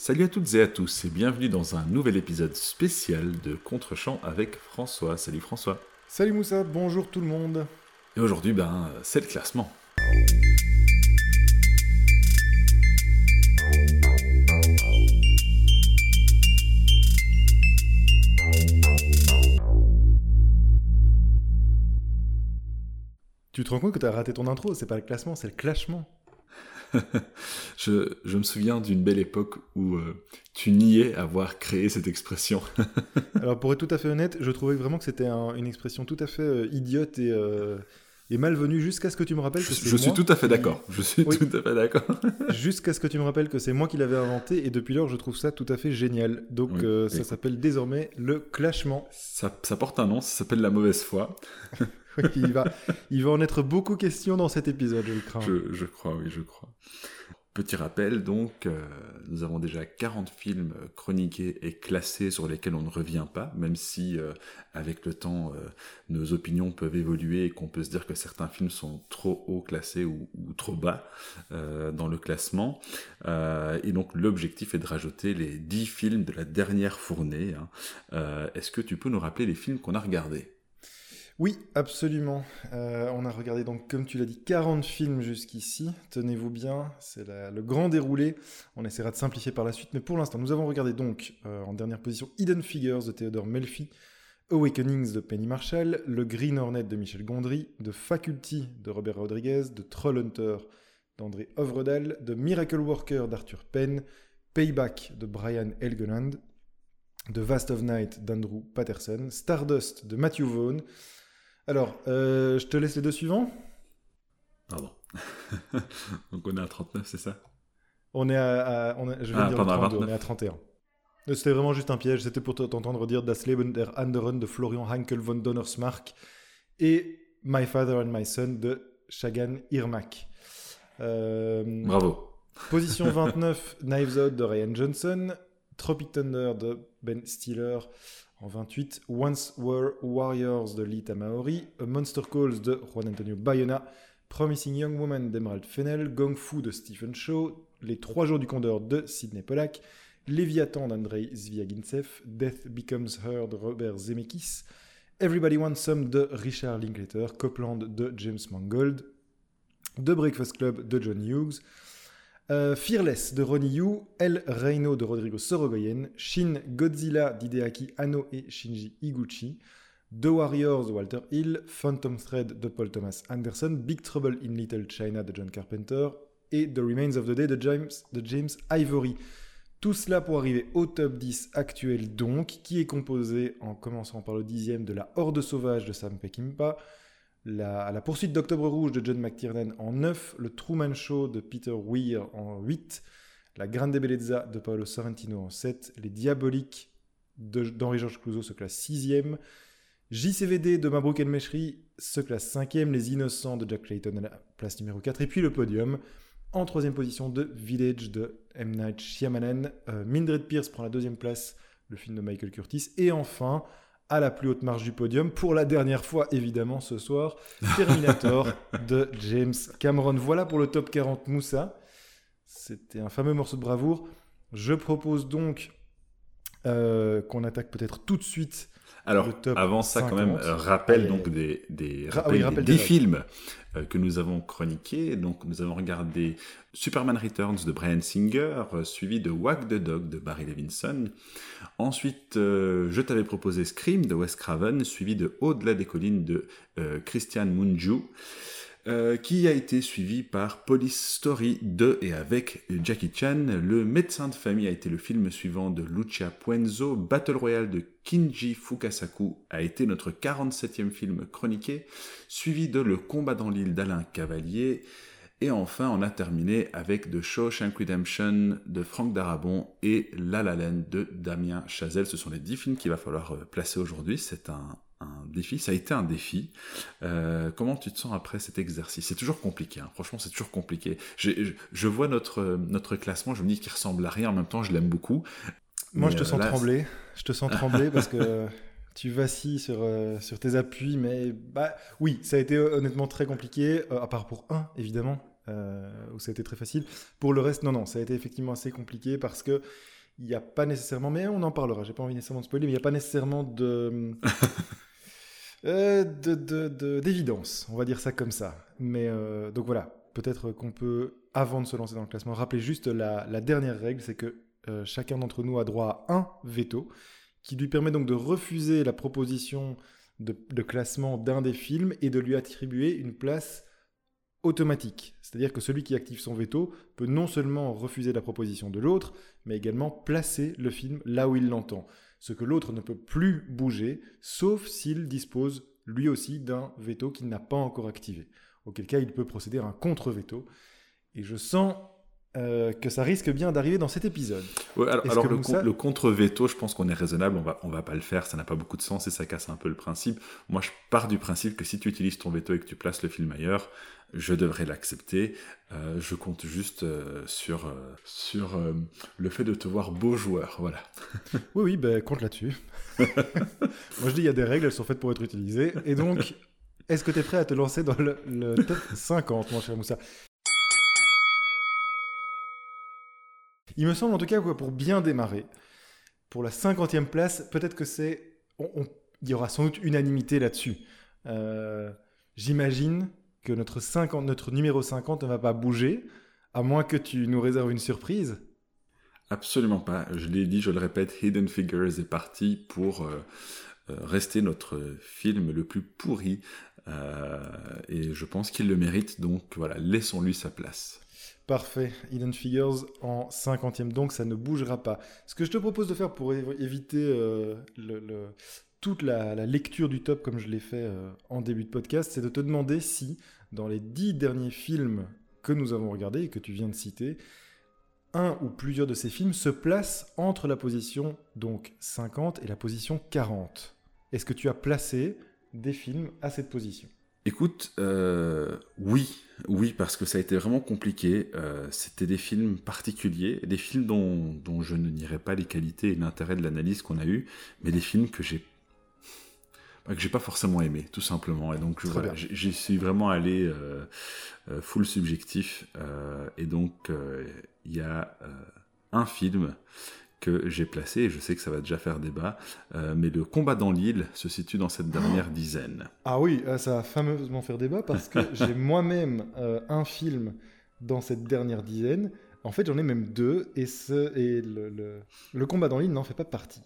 Salut à toutes et à tous et bienvenue dans un nouvel épisode spécial de Contrechamp avec François. Salut François. Salut Moussa, bonjour tout le monde. Et aujourd'hui, ben, c'est le classement. Tu te rends compte que tu as raté ton intro, c'est pas le classement, c'est le clashement. je, je, me souviens d'une belle époque où euh, tu niais avoir créé cette expression. Alors pour être tout à fait honnête, je trouvais vraiment que c'était une expression tout à fait euh, idiote et, euh, et malvenue jusqu'à ce que tu me rappelles que c'est Je suis tout à fait d'accord. Je suis tout à fait d'accord. jusqu'à ce que tu me rappelles que c'est moi qui l'avais inventé et depuis lors je trouve ça tout à fait génial. Donc ça s'appelle désormais le clashement. Ça, ça porte un nom, ça s'appelle la mauvaise foi. il, va, il va en être beaucoup question dans cet épisode, je le crains. Je, crois, oui, je crois. Petit rappel, donc, euh, nous avons déjà 40 films chroniqués et classés sur lesquels on ne revient pas, même si, euh, avec le temps, euh, nos opinions peuvent évoluer et qu'on peut se dire que certains films sont trop haut classés ou, trop bas dans le classement. et donc, l'objectif est de rajouter les 10 films de la dernière fournée. Hein. Est-ce que tu peux nous rappeler les films qu'on a regardés? Oui, absolument. Euh, on a regardé donc, comme tu l'as dit, 40 films jusqu'ici. Tenez-vous bien, c'est le grand déroulé. On essaiera de simplifier par la suite, mais pour l'instant, nous avons regardé donc euh, en dernière position Hidden Figures de Theodore Melfi, Awakenings de Penny Marshall, Le Green Hornet de Michel Gondry, The Faculty de Robert Rodriguez, The Trollhunter d'André Ovredal, The Miracle Worker d'Arthur Penn, Payback de Brian Helgeland, The Vast of Night d'Andrew Patterson, Stardust de Matthew Vaughn, alors, euh, je te laisse les deux suivants. Pardon. Donc on est à 39, c'est ça? On est à, je vais ah, dire 32, on est à 31. Euh, c'était vraiment juste un piège, c'était pour t'entendre dire Das Leben der Anderen de Florian Hankel von Donnersmarck et My Father and My Son de Shagan Irmak. Euh, Bravo. Position 29, Knives Out de Ryan Johnson, Tropic Thunder de Ben Stiller, en 28, Once Were Warriors de Lita Maori, A Monster Calls de Juan Antonio Bayona, Promising Young Woman d'Emerald Fennel, Gong Fu de Stephen Shaw, Les Trois Jours du Condor de Sidney Pollack, Léviathan d'Andrei Zviagintsev, Death Becomes Her de Robert Zemeckis, Everybody Wants Some de Richard Linklater, Copland de James Mangold, The Breakfast Club de John Hughes, euh, Fearless de Ronnie Yu, El Reino de Rodrigo Sorogoyen, Shin Godzilla d'Hideaki Anno et Shinji Iguchi, The Warriors de Walter Hill, Phantom Thread de Paul Thomas Anderson, Big Trouble in Little China de John Carpenter et The Remains of the Day de James, de James Ivory. Tout cela pour arriver au top 10 actuel donc, qui est composé en commençant par le dixième de La Horde Sauvage de Sam Peckinpah, la, poursuite d'Octobre Rouge de John McTiernan en 9, le Truman Show de Peter Weir en 8, la Grande Bellezza de Paolo Sorrentino en 7, les Diaboliques d'Henri-Georges Clouzot se classe 6e, JCVD de Mabrouk El Meshri se classe 5e, Les Innocents de Jack Clayton à la place numéro 4, et puis le podium en troisième position de Village de M. Night Shyamalan, euh, Mildred Pierce prend la deuxième place, le film de Michael Curtis, et enfin à la plus haute marge du podium, pour la dernière fois évidemment ce soir, Terminator de James Cameron. Voilà pour le top 40 Moussa. C'était un fameux morceau de bravoure. Je propose donc euh, qu'on attaque peut-être tout de suite alors, avant ça, quand même, euh, rappel donc des, des, des, films euh, que nous avons chroniqués. Donc, nous avons regardé Superman Returns de Brian Singer, euh, suivi de Wag the Dog de Barry Levinson. Ensuite, je t'avais proposé Scream de Wes Craven, suivi de Au-delà des collines de Christian Munju. Euh, qui a été suivi par Police Story 2 et avec Jackie Chan. Le médecin de famille a été le film suivant de Lucia Puenzo. Battle Royale de Kinji Fukasaku a été notre 47e film chroniqué, suivi de Le combat dans l'île d'Alain Cavalier. Et enfin, on a terminé avec The Shawshank Redemption de Franck Darabon et La La de Damien Chazelle. Ce sont les 10 films qu'il va falloir euh, placer aujourd'hui. C'est un, un défi, ça a été un défi. Euh, comment tu te sens après cet exercice? C'est toujours compliqué, hein. franchement c'est toujours compliqué. Je, je, vois notre, notre classement, je me dis qu'il ressemble à rien, en même temps je l'aime beaucoup. Moi je te sens trembler, je te sens trembler parce que tu vacilles sur, euh, sur tes appuis, mais bah oui, ça a été honnêtement très compliqué, euh, à part pour un évidemment. où ça a été très facile. Pour le reste, non, non, ça a été effectivement assez compliqué parce que il n'y a pas nécessairement, mais on en parlera, j'ai pas envie nécessairement de spoiler, mais il n'y a pas nécessairement de. d'évidence, on va dire ça comme ça. Mais donc voilà, peut-être qu'on peut, avant de se lancer dans le classement, rappeler juste la, dernière règle, c'est que euh, chacun d'entre nous a droit à un veto, qui lui permet donc de refuser la proposition de, classement d'un des films et de lui attribuer une place automatique. C'est-à-dire que celui qui active son veto peut non seulement refuser la proposition de l'autre, mais également placer le film là où il l'entend. Ce que l'autre ne peut plus bouger, sauf s'il dispose lui aussi d'un veto qu'il n'a pas encore activé auquel cas il peut procéder à un contre-veto. Et je sens euh, que ça risque bien d'arriver dans cet épisode. alors, le, contre-veto, je pense qu'on est raisonnable, on va, on va pas le faire, ça n'a pas beaucoup de sens et ça casse un peu le principe. Moi, je pars du principe que si tu utilises ton veto et que tu places le film ailleurs, je devrais l'accepter. Euh, je compte juste euh, sur, sur le fait de te voir beau joueur, voilà. oui, oui, ben, compte là-dessus. Moi, je dis, il y a des règles, elles sont faites pour être utilisées. Et donc, est-ce que tu es prêt à te lancer dans le, top 50, mon cher Moussa? Il me semble en tout cas que pour bien démarrer, pour la 50e place, peut-être que c'est. il y aura sans doute unanimité là-dessus. Euh, j'imagine que notre, 50, notre numéro 50 ne va pas bouger, à moins que tu nous réserves une surprise. Absolument pas. Je l'ai dit, je le répète, Hidden Figures est parti pour euh, euh, rester notre film le plus pourri euh, et je pense qu'il le mérite, donc voilà, laissons-lui sa place. Parfait. Hidden Figures en 50e, donc ça ne bougera pas. Ce que je te propose de faire pour éviter euh, le, toute la, lecture du top comme je l'ai fait en début de podcast, c'est de te demander si, dans les dix derniers films que nous avons regardés et que tu viens de citer, un ou plusieurs de ces films se placent entre la position donc 50 et la position 40. Est-ce que tu as placé des films à cette position? Écoute, euh, oui, oui, parce que ça a été vraiment compliqué. Euh, c'était des films particuliers, des films dont, dont je ne nierai pas les qualités et l'intérêt de l'analyse qu'on a eu, mais des films que j'ai que j'ai pas forcément aimé, tout simplement. Et donc, voilà, j'y suis vraiment allé euh, full subjectif. et donc, il y a un film que j'ai placé, et je sais que ça va déjà faire débat, euh, mais le combat dans l'île se situe dans cette dernière dizaine. Ah oui, euh, ça va fameusement faire débat parce que j'ai moi-même euh, un film dans cette dernière dizaine. En fait, j'en ai même deux, et, ce, et le, le, combat dans l'île n'en fait pas partie.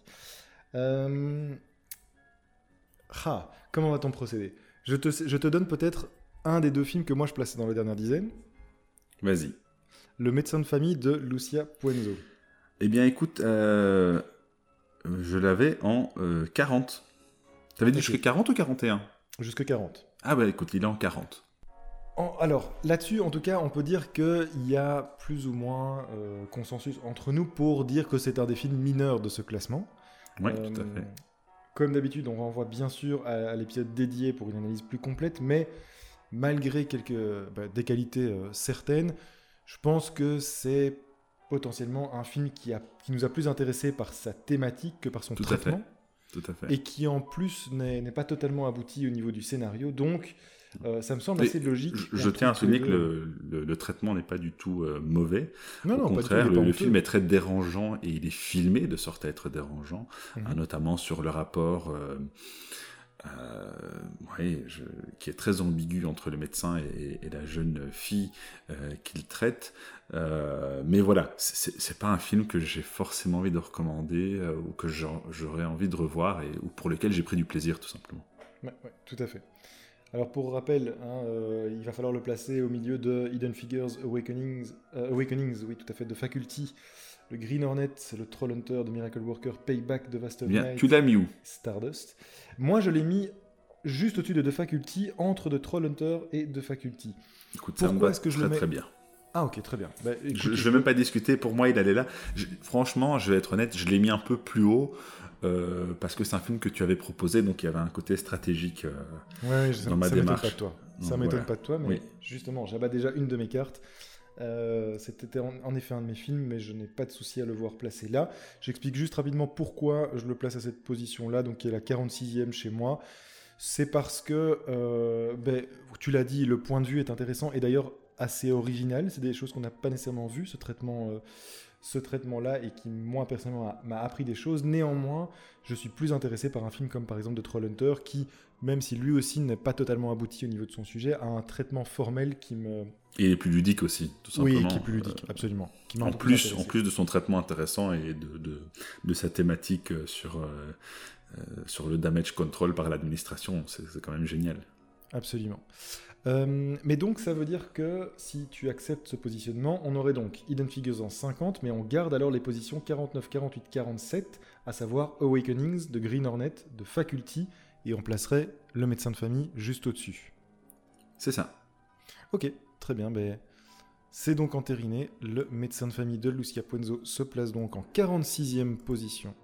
Ah, comment va-t-on procéder je te, je te donne peut-être un des deux films que moi je plaçais dans la dernière dizaine. Vas-y. Le médecin de famille de Lucia Puenzo. Eh bien, écoute, euh, je l'avais en 40. Euh, T'avais dit jusqu'à 40 ou 41 Jusque 40. Ah bah écoute, il est en 40. alors, là-dessus, en tout cas, on peut dire qu'il y a plus ou moins euh, consensus entre nous pour dire que c'est un des films mineurs de ce classement. Oui, tout à fait. Comme d'habitude, on renvoie bien sûr à, l'épisode dédié pour une analyse plus complète, mais malgré quelques, bah, des qualités certaines, je pense que c'est potentiellement un film qui, a, qui nous a plus intéressé par sa thématique que par son Tout traitement. À fait. Tout à fait. Et qui en plus n'est pas totalement abouti au niveau du scénario. Donc, euh, ça me semble assez logique. Je, tiens à souligner que le, le, traitement n'est pas du tout euh, mauvais. Non, Au contraire, le, film est très dérangeant et il est filmé de sorte à être dérangeant, mhm. hein, notamment sur le rapport. Euh, qui est très ambigu entre le médecin et, la jeune fille euh, qu'il traite. Euh, mais voilà, c'est pas un film que j'ai forcément envie de recommander ou que j'aurais envie de revoir et ou pour lequel j'ai pris du plaisir tout simplement. Oui, tout à fait. Alors pour rappel, hein, il va falloir le placer au milieu de Hidden Figures, Awakenings, Awakenings oui tout à fait, de Faculty, le Green Hornet, le Troll Hunter de Miracle Worker, Payback de Vast Bien, tu l'as mis où Stardust. Moi, je l'ai mis juste au-dessus de The Faculty, entre The Troll Hunter et The Faculty. Écoute, Pourquoi est-ce que je le mets très bien. Ah ok, très bien. Bah, je ne vais même pas discuter, pour moi il allait là. franchement, je vais être honnête, je l'ai mis un peu plus haut. Euh, parce que c'est un film que tu avais proposé, donc il y avait un côté stratégique euh, ouais, dans ma ça démarche. Pas de toi. ça m'étonne pas de toi, mais justement, j'avais déjà une de mes cartes. Euh, c'était en, effet un de mes films, mais je n'ai pas de souci à le voir placé là. J'explique juste rapidement pourquoi je le place à cette position-là, donc qui est la 46e chez moi. C'est parce que, euh, ben, tu l'as dit, le point de vue est intéressant, et d'ailleurs, assez originales. C'est des choses qu'on n'a pas nécessairement vues, ce traitement ce traitement-là et qui, moi, personnellement, m'a appris des choses. Néanmoins, je suis plus intéressé par un film comme par exemple The Trollhunter qui, même si lui aussi n'est pas totalement abouti au niveau de son sujet, a un traitement formel qui me. Et il est plus ludique aussi, tout simplement. Oui, qui est plus ludique, absolument. en, plus, en plus de son traitement intéressant et de, de, de sa thématique euh, sur, euh, euh, sur le damage control par l'administration, c'est quand même génial. Absolument. Euh, mais donc ça veut dire que si tu acceptes ce positionnement, on aurait donc Hidden Figures en 50, mais on garde alors les positions 49, 48, 47, à savoir Awakenings de Green Hornet, de Faculty, et on placerait le médecin de famille juste au-dessus. C'est ça. Ok, très bien. Ben, c'est donc entériné. Le médecin de famille de Lucia Puenzo se place donc en 46e position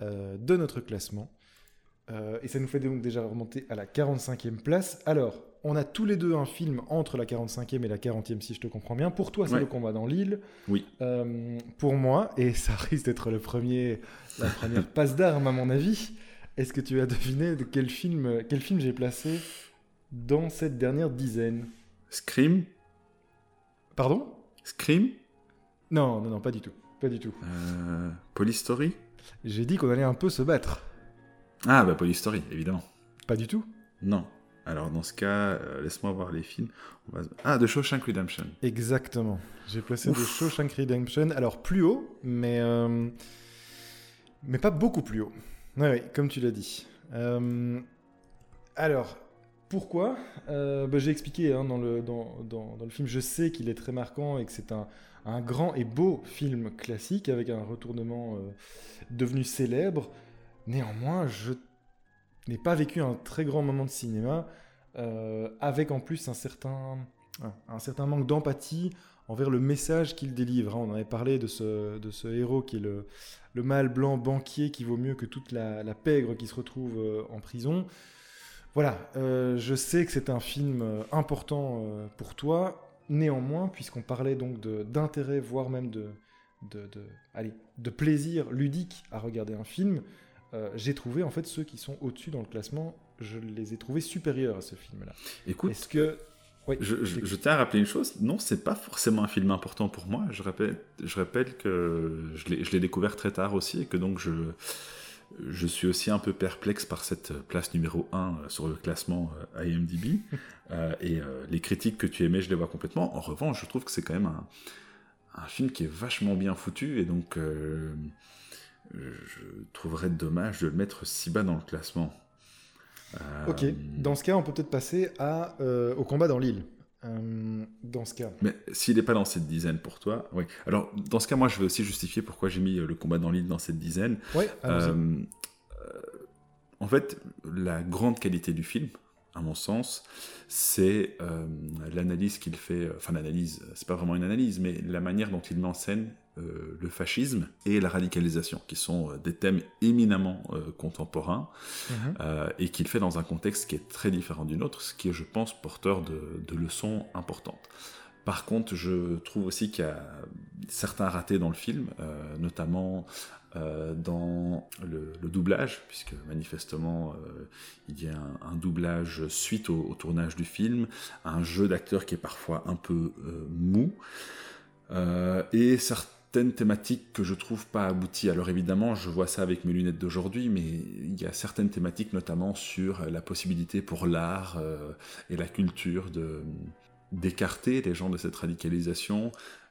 euh, de notre classement. Euh, et ça nous fait donc déjà remonter à la 45e place. Alors, on a tous les deux un film entre la 45e et la 40e, si je te comprends bien. Pour toi, c'est le combat dans l'île. Oui. Euh, pour moi, et ça risque d'être le premier, la première passe d'armes à mon avis, est-ce que tu as deviné de quel film, quel film j'ai placé dans cette dernière dizaine? Scream Pardon? Scream Non, non, non, pas du tout. Pas du tout. Euh, Polystory J'ai dit qu'on allait un peu se battre. Ah, bah Polystory, évidemment. Pas du tout Non. Alors dans ce cas, euh, laisse-moi voir les films. Ah, de Shawshank Redemption. Exactement. J'ai placé de Shawshank Redemption. Alors plus haut, mais euh, mais pas beaucoup plus haut. Oui, comme tu l'as dit. Euh, alors pourquoi bah, J'ai expliqué hein, dans, le, dans, dans, le film. Je sais qu'il est très marquant et que c'est un, un, grand et beau film classique avec un retournement devenu célèbre. Néanmoins, je n'ai pas vécu un très grand moment de cinéma euh, avec en plus un certain, manque d'empathie envers le message qu'il délivre. Hein. On avait parlé de ce, de héros qui est le, le mâle blanc banquier qui vaut mieux que toute la, pègre qui se retrouve euh, en prison. Voilà, euh, je sais que c'est un film important pour toi. Néanmoins, puisqu'on parlait donc d'intérêt, voire même de plaisir ludique à regarder un film, euh, j'ai trouvé en fait ceux qui sont au-dessus dans le classement, je les ai trouvés supérieurs à ce film-là. Écoute, est-ce que je, tiens à rappeler une chose, non, c'est pas forcément un film important pour moi. Je rappelle, je rappelle que je l'ai découvert très tard aussi et que donc je, je suis aussi un peu perplexe par cette place numéro 1 euh, sur le classement euh, IMDb. et les critiques que tu aimais, je les vois complètement. En revanche, je trouve que c'est quand même un, un, film qui est vachement bien foutu et donc je trouverais dommage de le mettre si bas dans le classement. Euh, ok, dans ce cas, on peut peut-être passer à, euh, au combat dans l'île. Euh, dans ce cas. Mais s'il n'est pas dans cette dizaine pour toi, oui. Alors, dans ce cas, moi, je vais aussi justifier pourquoi j'ai mis le combat dans l'île dans cette dizaine. Oui, en fait, la grande qualité du film, à mon sens, c'est l'analyse qu'il fait, enfin l'analyse, c'est pas vraiment une analyse, mais la manière dont il met en scène euh, le fascisme et la radicalisation, qui sont euh, des thèmes éminemment euh, contemporains, mhm. et qu'il fait dans un contexte qui est très différent du nôtre, ce qui est, je pense, porteur de, leçons importantes. Par contre, je trouve aussi qu'il y a certains ratés dans le film, notamment dans le, doublage, puisque manifestement il y a un, doublage suite au, tournage du film, un jeu d'acteur qui est parfois un peu mou, et certaines thématiques que je trouve pas abouties. Alors évidemment, je vois ça avec mes lunettes d'aujourd'hui, mais il y a certaines thématiques, notamment sur la possibilité pour l'art euh, et la culture d'écarter les gens de cette radicalisation,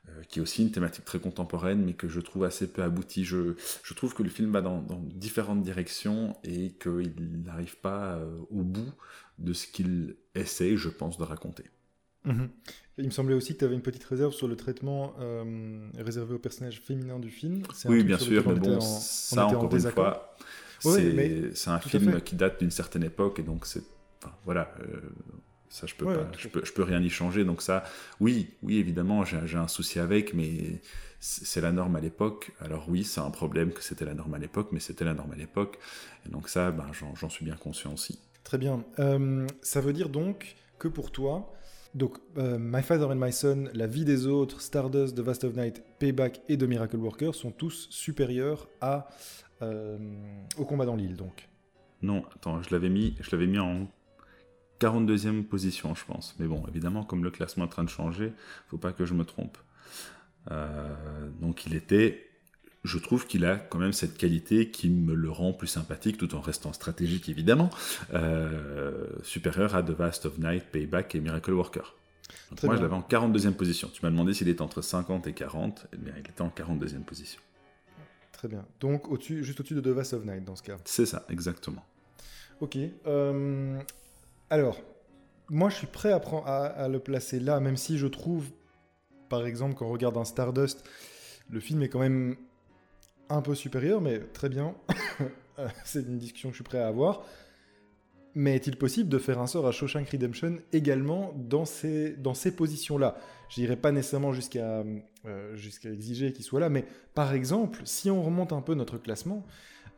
euh, qui est aussi une thématique très contemporaine, mais que je trouve assez peu aboutie. Je, je trouve que le film va dans, différentes directions et qu'il n'arrive pas euh, au bout de ce qu'il essaie, je pense, de raconter. Mhm. Il me semblait aussi que tu avais une petite réserve sur le traitement euh, réservé aux personnages féminins du film. Oui, bien sûr, mais bon, ça encore une fois, c'est un film qui date d'une certaine époque et donc c'est. voilà. Ça, je peux, pas, je peux, je peux, rien y changer. Donc ça, oui, oui, évidemment, j'ai un souci avec, mais c'est la norme à l'époque. Alors oui, c'est un problème que c'était la norme à l'époque, mais c'était la norme à l'époque. Et donc ça, ben, j'en suis bien conscient aussi. Très bien. Euh, ça veut dire donc que pour toi, donc, euh, My Father and My Son, La vie des autres, Stardust, The Vast of Night, Payback et The Miracle Worker sont tous supérieurs à, euh, au combat dans l'île, donc. Non, attends, je l'avais mis, je l'avais mis en 42e position, je pense. Mais bon, évidemment, comme le classement est en train de changer, faut pas que je me trompe. donc il était je trouve qu'il a quand même cette qualité qui me le rend plus sympathique, tout en restant stratégique évidemment, euh, supérieur à The Vast of Night, Payback et Miracle Worker. moi, je l'avais en 42e position. Tu m'as demandé s'il était entre 50 et 40, eh bien, il était en 42e position. Très bien. Donc, au juste au-dessus de The Vast of Night, dans ce cas. C'est ça, exactement. Ok. Euh, alors, moi, je suis prêt à, à, le placer là, même si je trouve, par exemple, quand on regarde un Stardust, le film est quand même un peu supérieur, mais très bien. c'est une discussion que je suis prêt à avoir. Mais est-il possible de faire un sort à Shawshank Redemption également dans ces, positions-là? Je n'irai pas nécessairement euh, jusqu'à exiger qu'il soit là, mais par exemple, si on remonte un peu notre classement,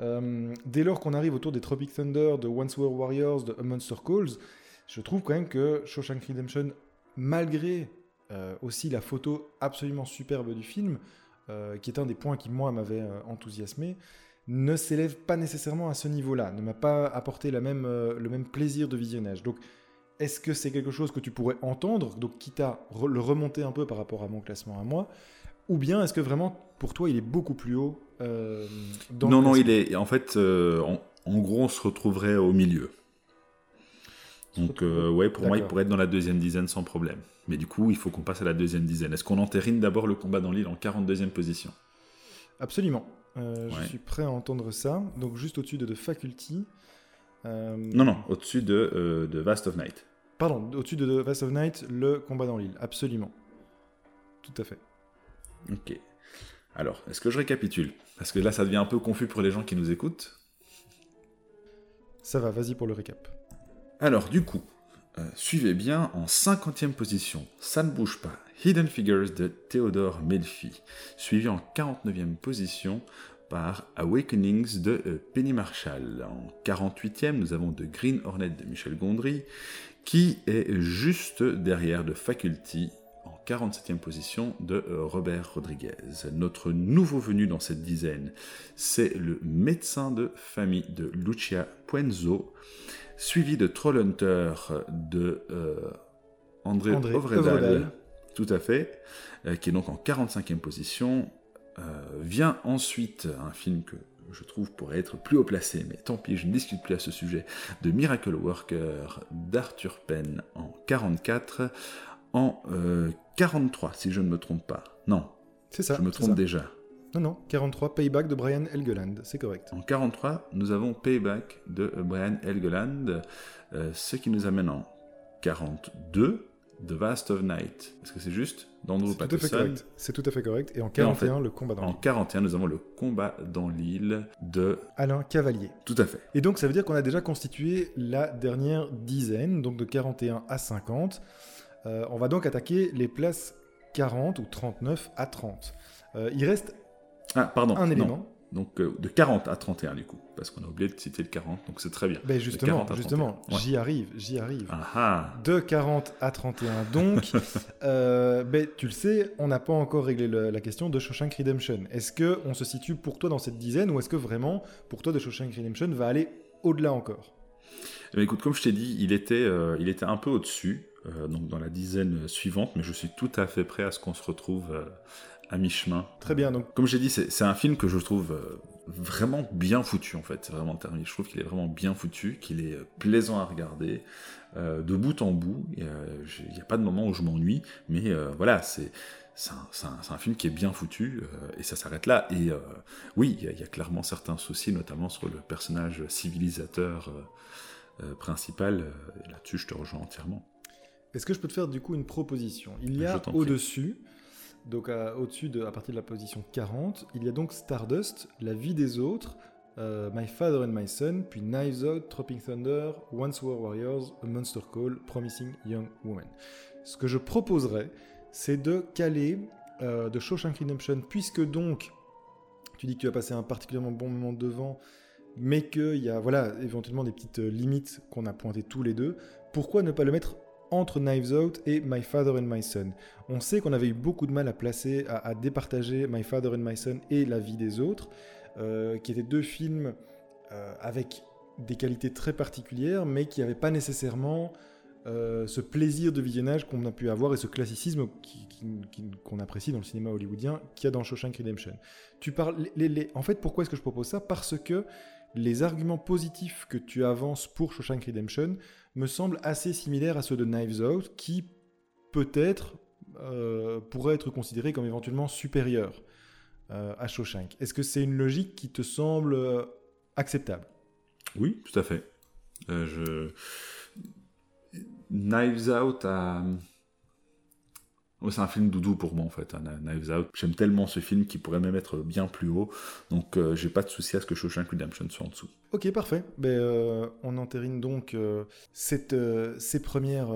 euh, dès lors qu'on arrive autour des Tropic Thunder, de Once Were Warriors, de A Monster Calls, je trouve quand même que Shawshank Redemption, malgré euh, aussi la photo absolument superbe du film, euh, qui est un des points qui, moi, m'avait enthousiasmé, ne s'élève pas nécessairement à ce niveau-là, ne m'a pas apporté le même plaisir de visionnage. Donc, est-ce que c'est quelque chose que tu pourrais entendre, donc quitte à le remonter un peu par rapport à mon classement à moi, ou bien est-ce que vraiment, pour toi, il est beaucoup plus haut Non, non, il est. En fait, en, en, gros, on se retrouverait au milieu. Donc, ouais, pour moi, il pourrait être dans la deuxième dizaine sans problème. Mais du coup, il faut qu'on passe à la deuxième dizaine. Est-ce qu'on entérine d'abord le combat dans l'île en 42e position? Absolument. Euh, je suis prêt à entendre ça. Donc juste au-dessus de The Faculty. Euh, non, non, au-dessus de, euh, de, Vast of Night. Pardon, au-dessus de The Vast of Night, le combat dans l'île. Absolument. Tout à fait. Ok. Alors, est-ce que je récapitule? Parce que là, ça devient un peu confus pour les gens qui nous écoutent. Ça va, vas-y pour le récap. Alors, du coup, euh, suivez bien en 50e position, ça ne bouge pas, Hidden Figures de Theodore Melfi, suivi en 49e position par Awakenings de euh, Penny Marshall. En 48e, nous avons The Green Hornet de Michel Gondry, qui est juste derrière de Faculty 47e position de euh, Robert Rodriguez. Notre nouveau venu dans cette dizaine, c'est le médecin de famille de Lucia Puenzo, suivi de Trollhunter de euh, André, Ovredal, tout à fait, euh, qui est donc en 45e position. Euh, vient ensuite un film que je trouve pourrait être plus haut placé, mais tant pis, je ne discute plus à ce sujet, de Miracle Worker d'Arthur Penn en 44, en 43 si je ne me trompe pas. Non, c'est ça. Je me trompe déjà. Non, non, 43, Payback de Brian Helgeland, c'est correct. En 43, nous avons Payback de Brian Helgeland, euh, ce qui nous amène en 42, The Vast of Night. Est-ce que c'est juste? D'Andrew Patterson. C'est tout à fait correct. Et en 41, le combat dans l'île. En 41, nous avons le combat dans l'île de... Alain Cavalier. Tout à fait. Et donc, ça veut dire qu'on a déjà constitué la dernière dizaine, donc de 41 à 50. Euh, on va donc attaquer les places 40 ou 39 à 30. Euh, il reste ah, pardon. Un élément. Donc euh, de 40 à 31 du coup, parce qu'on a oublié de citer le 40, donc c'est très bien. Ben justement, justement, j'y arrive, j'y arrive. Ah, ah. De 40 à 31, donc, euh, ben, tu le sais, on n'a pas encore réglé la question de Shawshank Redemption. Est-ce que on se situe pour toi dans cette dizaine, ou est-ce que vraiment, pour toi, de Shawshank Redemption va aller au-delà encore? Eh ben, Écoute, comme je t'ai dit, il était, euh, il était un peu au-dessus, donc dans la dizaine suivante, mais je suis tout à fait prêt à ce qu'on se retrouve à mi-chemin. Très bien. Donc, comme j'ai dit, c'est un film que je trouve euh, vraiment bien foutu en fait. C'est vraiment terminé. Je trouve qu'il est vraiment bien foutu, qu'il est euh, plaisant à regarder euh, de bout en bout. Il n'y a pas de moment où je m'ennuie, mais voilà, c'est c'est un, film qui est bien foutu et ça s'arrête là. Et oui, il y, a clairement certains soucis, notamment sur le personnage civilisateur principal. Là-dessus, je te rejoins entièrement. Est-ce que je peux te faire du coup une proposition? Il y a au-dessus donc au-dessus, de, à partir de la position 40, il y a donc Stardust, La vie des autres, euh, My Father and My Son, puis Knives Out, Tropic Thunder, Once War Warriors, A Monster Call, Promising Young Woman. Ce que je proposerais, c'est de caler euh, de Shawshank Redemption, puisque donc tu dis que tu as passé un particulièrement bon moment devant, mais qu'il y a voilà, éventuellement des petites euh, limites qu'on a pointées tous les deux, pourquoi ne pas le mettre entre Knives Out et My Father and My Son. On sait qu'on avait eu beaucoup de mal à placer, à, départager My Father and My Son et La vie des autres, euh, qui étaient deux films euh, avec des qualités très particulières, mais qui n'avaient pas nécessairement ce plaisir de visionnage qu'on a pu avoir et ce classicisme qu'on apprécie dans le cinéma hollywoodien qu'il y a dans Shawshank Redemption. Tu parles, les, en fait, pourquoi est-ce que je propose ça? Parce que les arguments positifs que tu avances pour Shawshank Redemption me semblent assez similaires à ceux de Knives Out, qui peut-être euh, pourrait être considéré comme éventuellement supérieur euh, à Shawshank. Est-ce que c'est une logique qui te semble euh, acceptable? Oui, tout à fait. je... Knives Out a c'est un film doudou pour moi en fait, hein, Knives Out. J'aime tellement ce film qu'il pourrait même être bien plus haut, donc euh, j'ai pas de souci à ce que Shawshank Redemption soit en dessous. Ok, parfait. Ben, euh, on entérine donc euh, cette, ces, premières,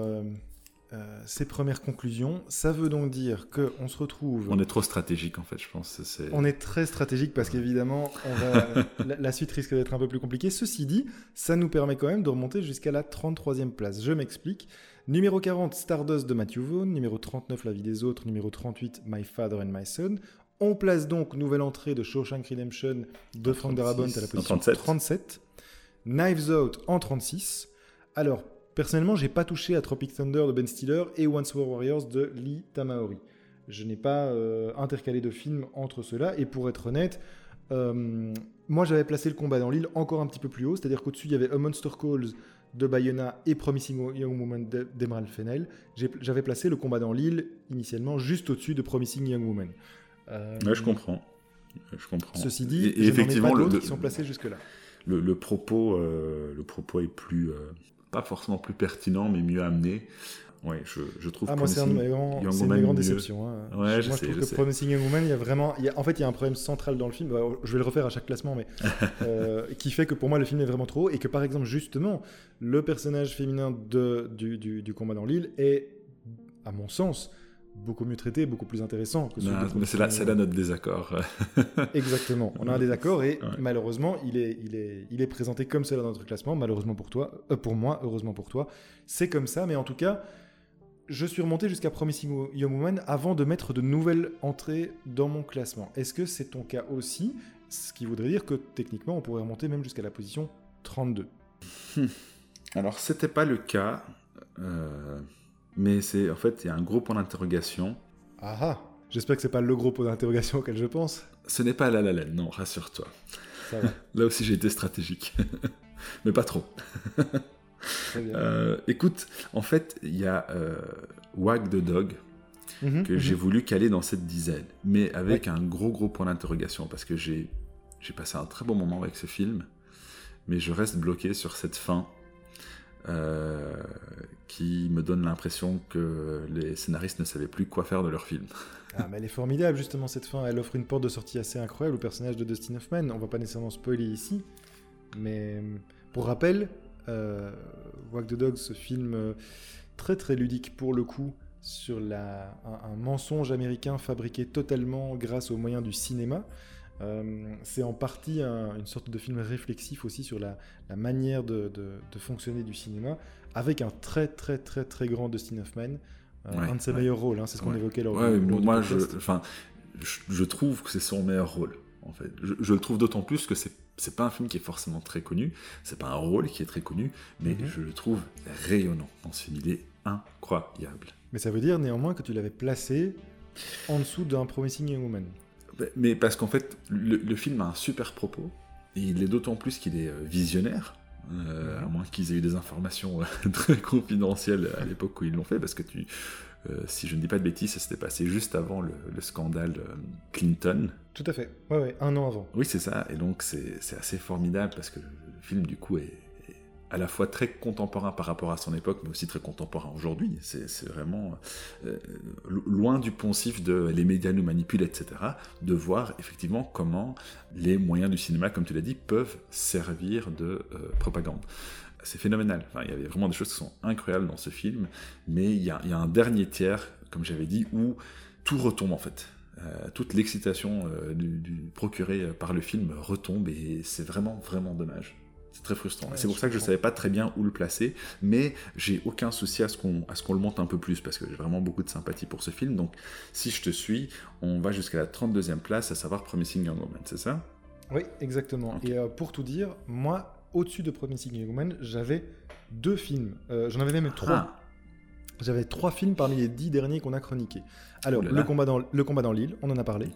ces premières conclusions. Ça veut donc dire qu'on se retrouve. On est trop stratégique en fait, je pense. On est très stratégique parce qu'évidemment, la, la, suite risque d'être un peu plus compliquée. Ceci dit, ça nous permet quand même de remonter jusqu'à la 33e place. Je m'explique. Numéro 40, Stardust de Matthew Vaughn. Numéro 39, La vie des autres. Numéro 38, My Father and My Son. On place donc nouvelle entrée de Shawshank Redemption de Frank Darabont à la position 37. Knives Out en 36. Alors, personnellement, j'ai pas touché à Tropic Thunder de Ben Stiller et Once War Warriors de Lee Tamaori. Je n'ai pas euh, intercalé de films entre ceux-là. Et pour être honnête, euh, moi j'avais placé le combat dans l'île encore un petit peu plus haut, c'est-à-dire qu'au-dessus il y avait A Monster Calls de Bayona et Promising Young Woman d'Emerald Fennel, j'avais placé le combat dans l'île initialement juste au-dessus de Promising Young Woman. Euh, ouais, je comprends. Je comprends. Ceci dit, et, effectivement, pas le, qui sont placés jusque-là. Le, propos, euh, le propos est plus, euh, pas forcément plus pertinent, mais mieux amené. Ouais, je, je trouve ah, moi, c'est une grande déception. Hein. Ouais, je moi, sais, je trouve que Promising Young Woman, il y a vraiment. Il y a, en fait, il y a un problème central dans le film. Bah, je vais le refaire à chaque classement, mais. euh, qui fait que pour moi, le film est vraiment trop haut. Et que par exemple, justement, le personnage féminin de, du, du, du combat dans l'île est, à mon sens, beaucoup mieux traité, beaucoup plus intéressant que non, mais c'est là, là, notre désaccord. Exactement. On a un désaccord et malheureusement, il est, il, est, il est présenté comme cela dans notre classement. Malheureusement pour toi, euh, pour moi, heureusement pour toi, c'est comme ça. Mais en tout cas, je suis remonté jusqu'à Promising Young Woman avant de mettre de nouvelles entrées dans mon classement. Est-ce que c'est ton cas aussi? Ce qui voudrait dire que techniquement, on pourrait remonter même jusqu'à la position 32. Hmm. Alors, c'était pas le cas, euh, mais c'est en fait, il y a un gros point d'interrogation. Ah ah J'espère que c'est pas le gros point d'interrogation auquel je pense. Ce n'est pas La La Land, non, rassure-toi. Là aussi, j'ai été stratégique, mais pas trop. Euh, écoute, en fait, il y a euh, Wag the Dog mhm, que j'ai mhm. voulu caler dans cette dizaine, mais avec un gros gros point d'interrogation parce que j'ai j'ai passé un très bon moment avec ce film, mais je reste bloqué sur cette fin euh, qui me donne l'impression que les scénaristes ne savaient plus quoi faire de leur film. Ah, mais elle est formidable justement cette fin. Elle offre une porte de sortie assez incroyable au personnage de Dustin Hoffman. On va pas nécessairement spoiler ici, mais pour rappel, euh, Walk the Dog, ce film euh, très très ludique pour le coup, sur la, un, mensonge américain fabriqué totalement grâce aux moyens du cinéma. Euh, c'est en partie une sorte de film réflexif aussi sur la, manière de, fonctionner du cinéma, avec un très très très très grand Dustin Hoffman, un de ses meilleurs rôles, hein, c'est ce qu'on évoquait lors, ouais, Moi, je, je, trouve que c'est son meilleur rôle. En fait, je le trouve d'autant plus que c'est c'est pas un film qui est forcément très connu, c'est pas un rôle qui est très connu, mais mhm. je le trouve rayonnant dans ce film. Il est incroyable. Mais ça veut dire néanmoins que tu l'avais placé en dessous d'un Promising Young Woman. Mais parce qu'en fait, le, film a un super propos, et il est d'autant plus qu'il est euh, visionnaire, euh, mhm. à moins qu'ils aient eu des informations très confidentielles à l'époque où ils l'ont fait, parce que tu, euh, si je ne dis pas de bêtises, ça s'était passé juste avant le, scandale euh, Clinton. Tout à fait, ouais, ouais, un an avant. Oui, c'est ça, et donc c'est assez formidable parce que le, film, du coup, est, à la fois très contemporain par rapport à son époque, mais aussi très contemporain aujourd'hui. C'est vraiment euh, loin du poncif de les médias nous manipulent, etc., de voir effectivement comment les moyens du cinéma, comme tu l'as dit, peuvent servir de propagande c'est phénoménal. Enfin, il y avait vraiment des choses qui sont incroyables dans ce film, mais il y a, un dernier tiers, comme j'avais dit, où tout retombe en fait. Euh, toute l'excitation euh, du, procurée par le film retombe et c'est vraiment vraiment dommage. C'est très frustrant. c'est pour ça que je ne savais pas très bien où le placer, mais j'ai aucun souci à ce qu'on à ce qu'on le monte un peu plus parce que j'ai vraiment beaucoup de sympathie pour ce film. Donc si je te suis, on va jusqu'à la 32e place, à savoir Promising Young Woman, c'est ça? Oui, exactement. Et euh, pour tout dire, moi au-dessus de Promising Young j'avais deux films. Euh, j'en avais même trois. Ah. J'avais trois films parmi les dix derniers qu'on a chroniqués. Alors, le combat, dans, le combat dans l'île, on en a parlé.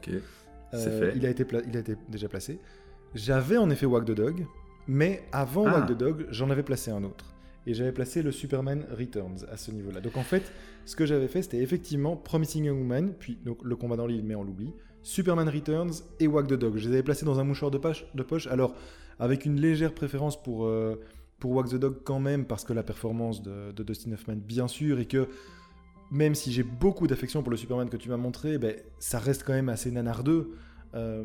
Euh, il, a été il a été déjà placé. J'avais en effet Walk the Dog, mais avant ah. Walk the Dog, j'en avais placé un autre. Et j'avais placé le Superman Returns à ce niveau-là. Donc en fait, ce que j'avais fait, c'était effectivement Promising Young Woman, puis donc, le combat dans l'île, mais on l'oublie, Superman Returns et Walk the Dog. Je les avais placés dans un mouchoir de poche, de poche alors avec une légère préférence pour, euh, pour Walk the Dog quand même, parce que la performance de, Dustin Hoffman, bien sûr, et que même si j'ai beaucoup d'affection pour le Superman que tu m'as montré, ben, ça reste quand même assez nanardeux, euh,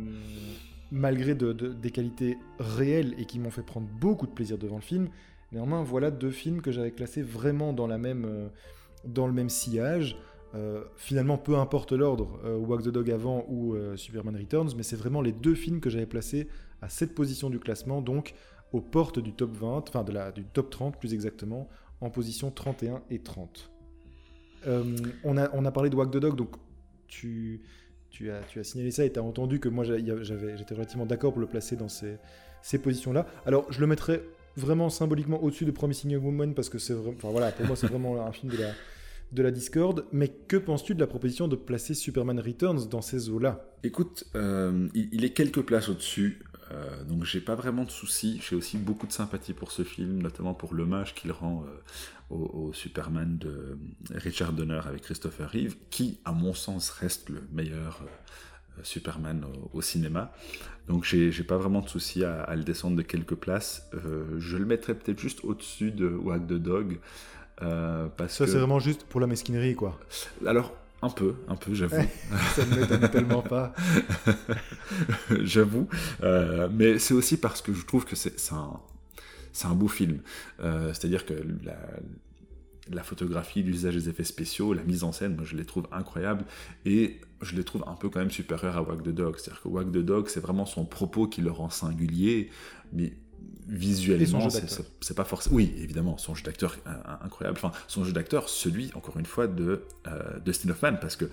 malgré des qualités réelles et qui m'ont fait prendre beaucoup de plaisir devant le film. Néanmoins, voilà deux films que j'avais classés vraiment dans, euh, le même sillage. Euh, finalement, peu importe l'ordre, Walk the Dog avant ou Superman Returns, mais c'est vraiment les deux films que j'avais placés à cette position du classement, donc aux portes du top 20, enfin de la, du top 30 plus exactement, en position 31 et 30. Euh, on, a, on a parlé de Wack the Dog, donc tu, tu, as, tu as signalé ça et tu as entendu que moi j'étais relativement d'accord pour le placer dans ces, ces positions-là. Alors je le mettrais vraiment symboliquement au-dessus de Promising Woman parce que c'est enfin voilà, pour moi c'est vraiment un film de la, de la Discord. Mais que penses-tu de la proposition de placer Superman Returns dans ces eaux-là? Écoute, euh, il, est quelques places au-dessus. Euh, donc j'ai pas vraiment de soucis. J'ai aussi beaucoup de sympathie pour ce film, notamment pour l'hommage qu'il rend euh, au, Superman de Richard Donner avec Christopher Reeve, qui, à mon sens, reste le meilleur euh, Superman au, cinéma. Donc j'ai pas vraiment de soucis à, le descendre de quelques places. je le mettrais peut-être juste au-dessus de Wag the Dog. parce Ça, c'est vraiment juste pour la mesquinerie, quoi. Alors, un peu, un peu, j'avoue. ça ne m'étonne tellement pas. j'avoue. Euh, mais c'est aussi parce que je trouve que c'est un, un beau film. Euh, c'est-à-dire que la, la photographie, l'usage des effets spéciaux, la mise en scène, moi je les trouve incroyables et je les trouve un peu quand même supérieurs à Wag the Dog. C'est-à-dire que Wag the Dog, c'est vraiment son propos qui le rend singulier, mais visuellement, c'est pas forcément. Oui, évidemment, son jeu d'acteur incroyable. Enfin, son jeu d'acteur, celui, encore une fois, de euh, Dustin Hoffman, parce que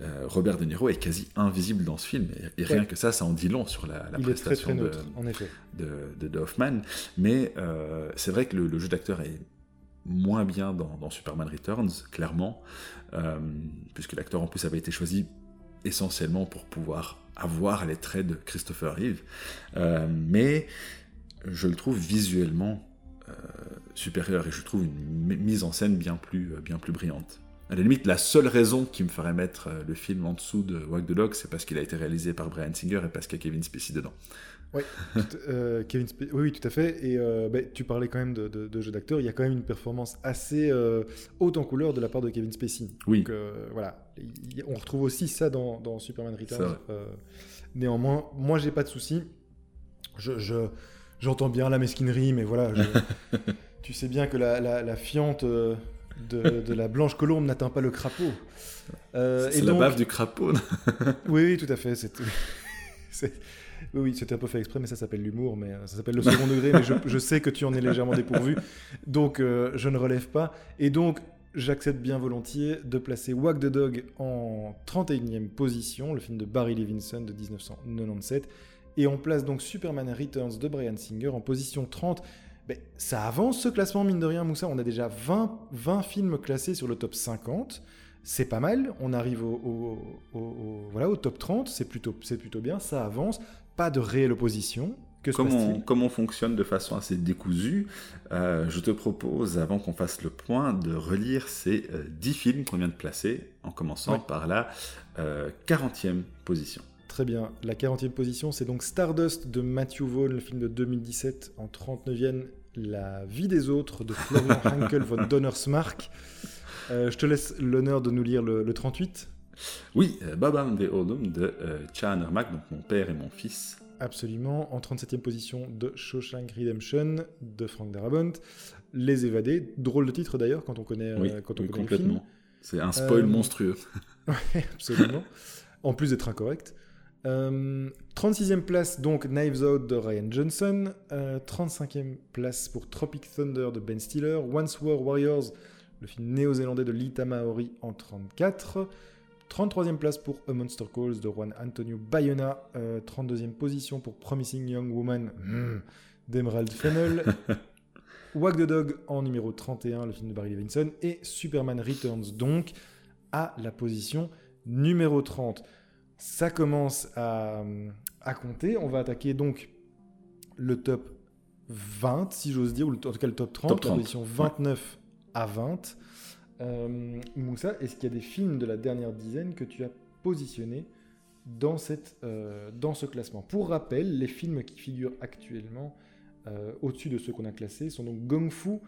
euh, Robert De Niro est quasi invisible dans ce film. Et, rien que ça, ça en dit long sur la, prestation de, en effet. De, Hoffman. Mais euh, c'est vrai que le, jeu d'acteur est moins bien dans, Superman Returns, clairement, puisque l'acteur en plus avait été choisi essentiellement pour pouvoir avoir les traits de Christopher Reeve. mais je le trouve visuellement euh, supérieur et je trouve une mise en scène bien plus, euh, bien plus brillante. À la limite, la seule raison qui me ferait mettre euh, le film en dessous de Walk the Dog, c'est parce qu'il a été réalisé par Brian Singer et parce qu'il y a Kevin Spacey dedans. Oui, Kevin oui, tout à fait. Et bah, tu parlais quand même de, de, jeu d'acteur. Il y a quand même une performance assez haute en couleur de la part de Kevin Spacey. Oui. Donc voilà, on retrouve aussi ça dans, dans Superman Returns. néanmoins, moi, j'ai pas de souci. je, je j'entends bien la mesquinerie, mais voilà, tu sais bien que la, la, fiente euh, de, la blanche colombe n'atteint pas le crapaud. Euh, c'est la bave du crapaud. oui, oui, tout à fait. C'est, oui, c'était un peu fait exprès, mais ça s'appelle l'humour, mais euh, ça s'appelle le second degré, mais je, sais que tu en es légèrement dépourvu, donc je ne relève pas. Et donc, j'accepte bien volontiers de placer Wag the Dog en 31e position, le film de Barry Levinson de 1997, et on place donc Superman Returns de Brian Singer en position 30. Ben, ça avance ce classement, mine de rien, Moussa. On a déjà 20, 20 films classés sur le top 50. C'est pas mal. On arrive au, voilà, au top 30. C'est plutôt, plutôt bien. Ça avance. Pas de réelle opposition. Que comme, on, comme on fonctionne de façon assez décousue, euh, je te propose, avant qu'on fasse le point, de relire ces 10 euh, films qu'on vient de placer, en commençant par la 40e euh, position. Très bien. La 40e position, c'est donc Stardust de Matthew Vaughn, le film de 2017 en 39e. La vie des autres de Florian Hankel von Donnersmarck. Euh, je te laisse l'honneur de nous lire le, 38. Oui, euh, Babam de Odom de euh, Chan donc mon père et mon fils. Absolument. En 37e position de Shawshank Redemption de Frank Darabont. Les évadés. Drôle de titre d'ailleurs quand on connaît, quand on connaît le film. C'est un spoil monstrueux. oui, absolument. en plus d'être incorrect. 36e euh, place, donc Knives Out de Ryan Johnson. 35e euh, place pour Tropic Thunder de Ben Stiller. Once War Warriors, le film néo-zélandais de Lita Maori en 34. 33e place pour A Monster Calls de Juan Antonio Bayona. 32e euh, position pour Promising Young Woman. Hmm. d'Emerald Fennel. Wag the Dog en numéro 31, le film de Barry Levinson. Et Superman Returns, donc, à la position numéro 30. Ça commence à, compter. On va attaquer donc le top 20, si j'ose dire, ou en tout cas le top 30, la position 29 à 20. Euh, Moussa, est-ce qu'il y a des films de la dernière dizaine que tu as positionnés dans, cette, euh, dans ce classement? Pour rappel, les films qui figurent actuellement euh, au-dessus de ceux qu'on a classés sont donc Gong Fu,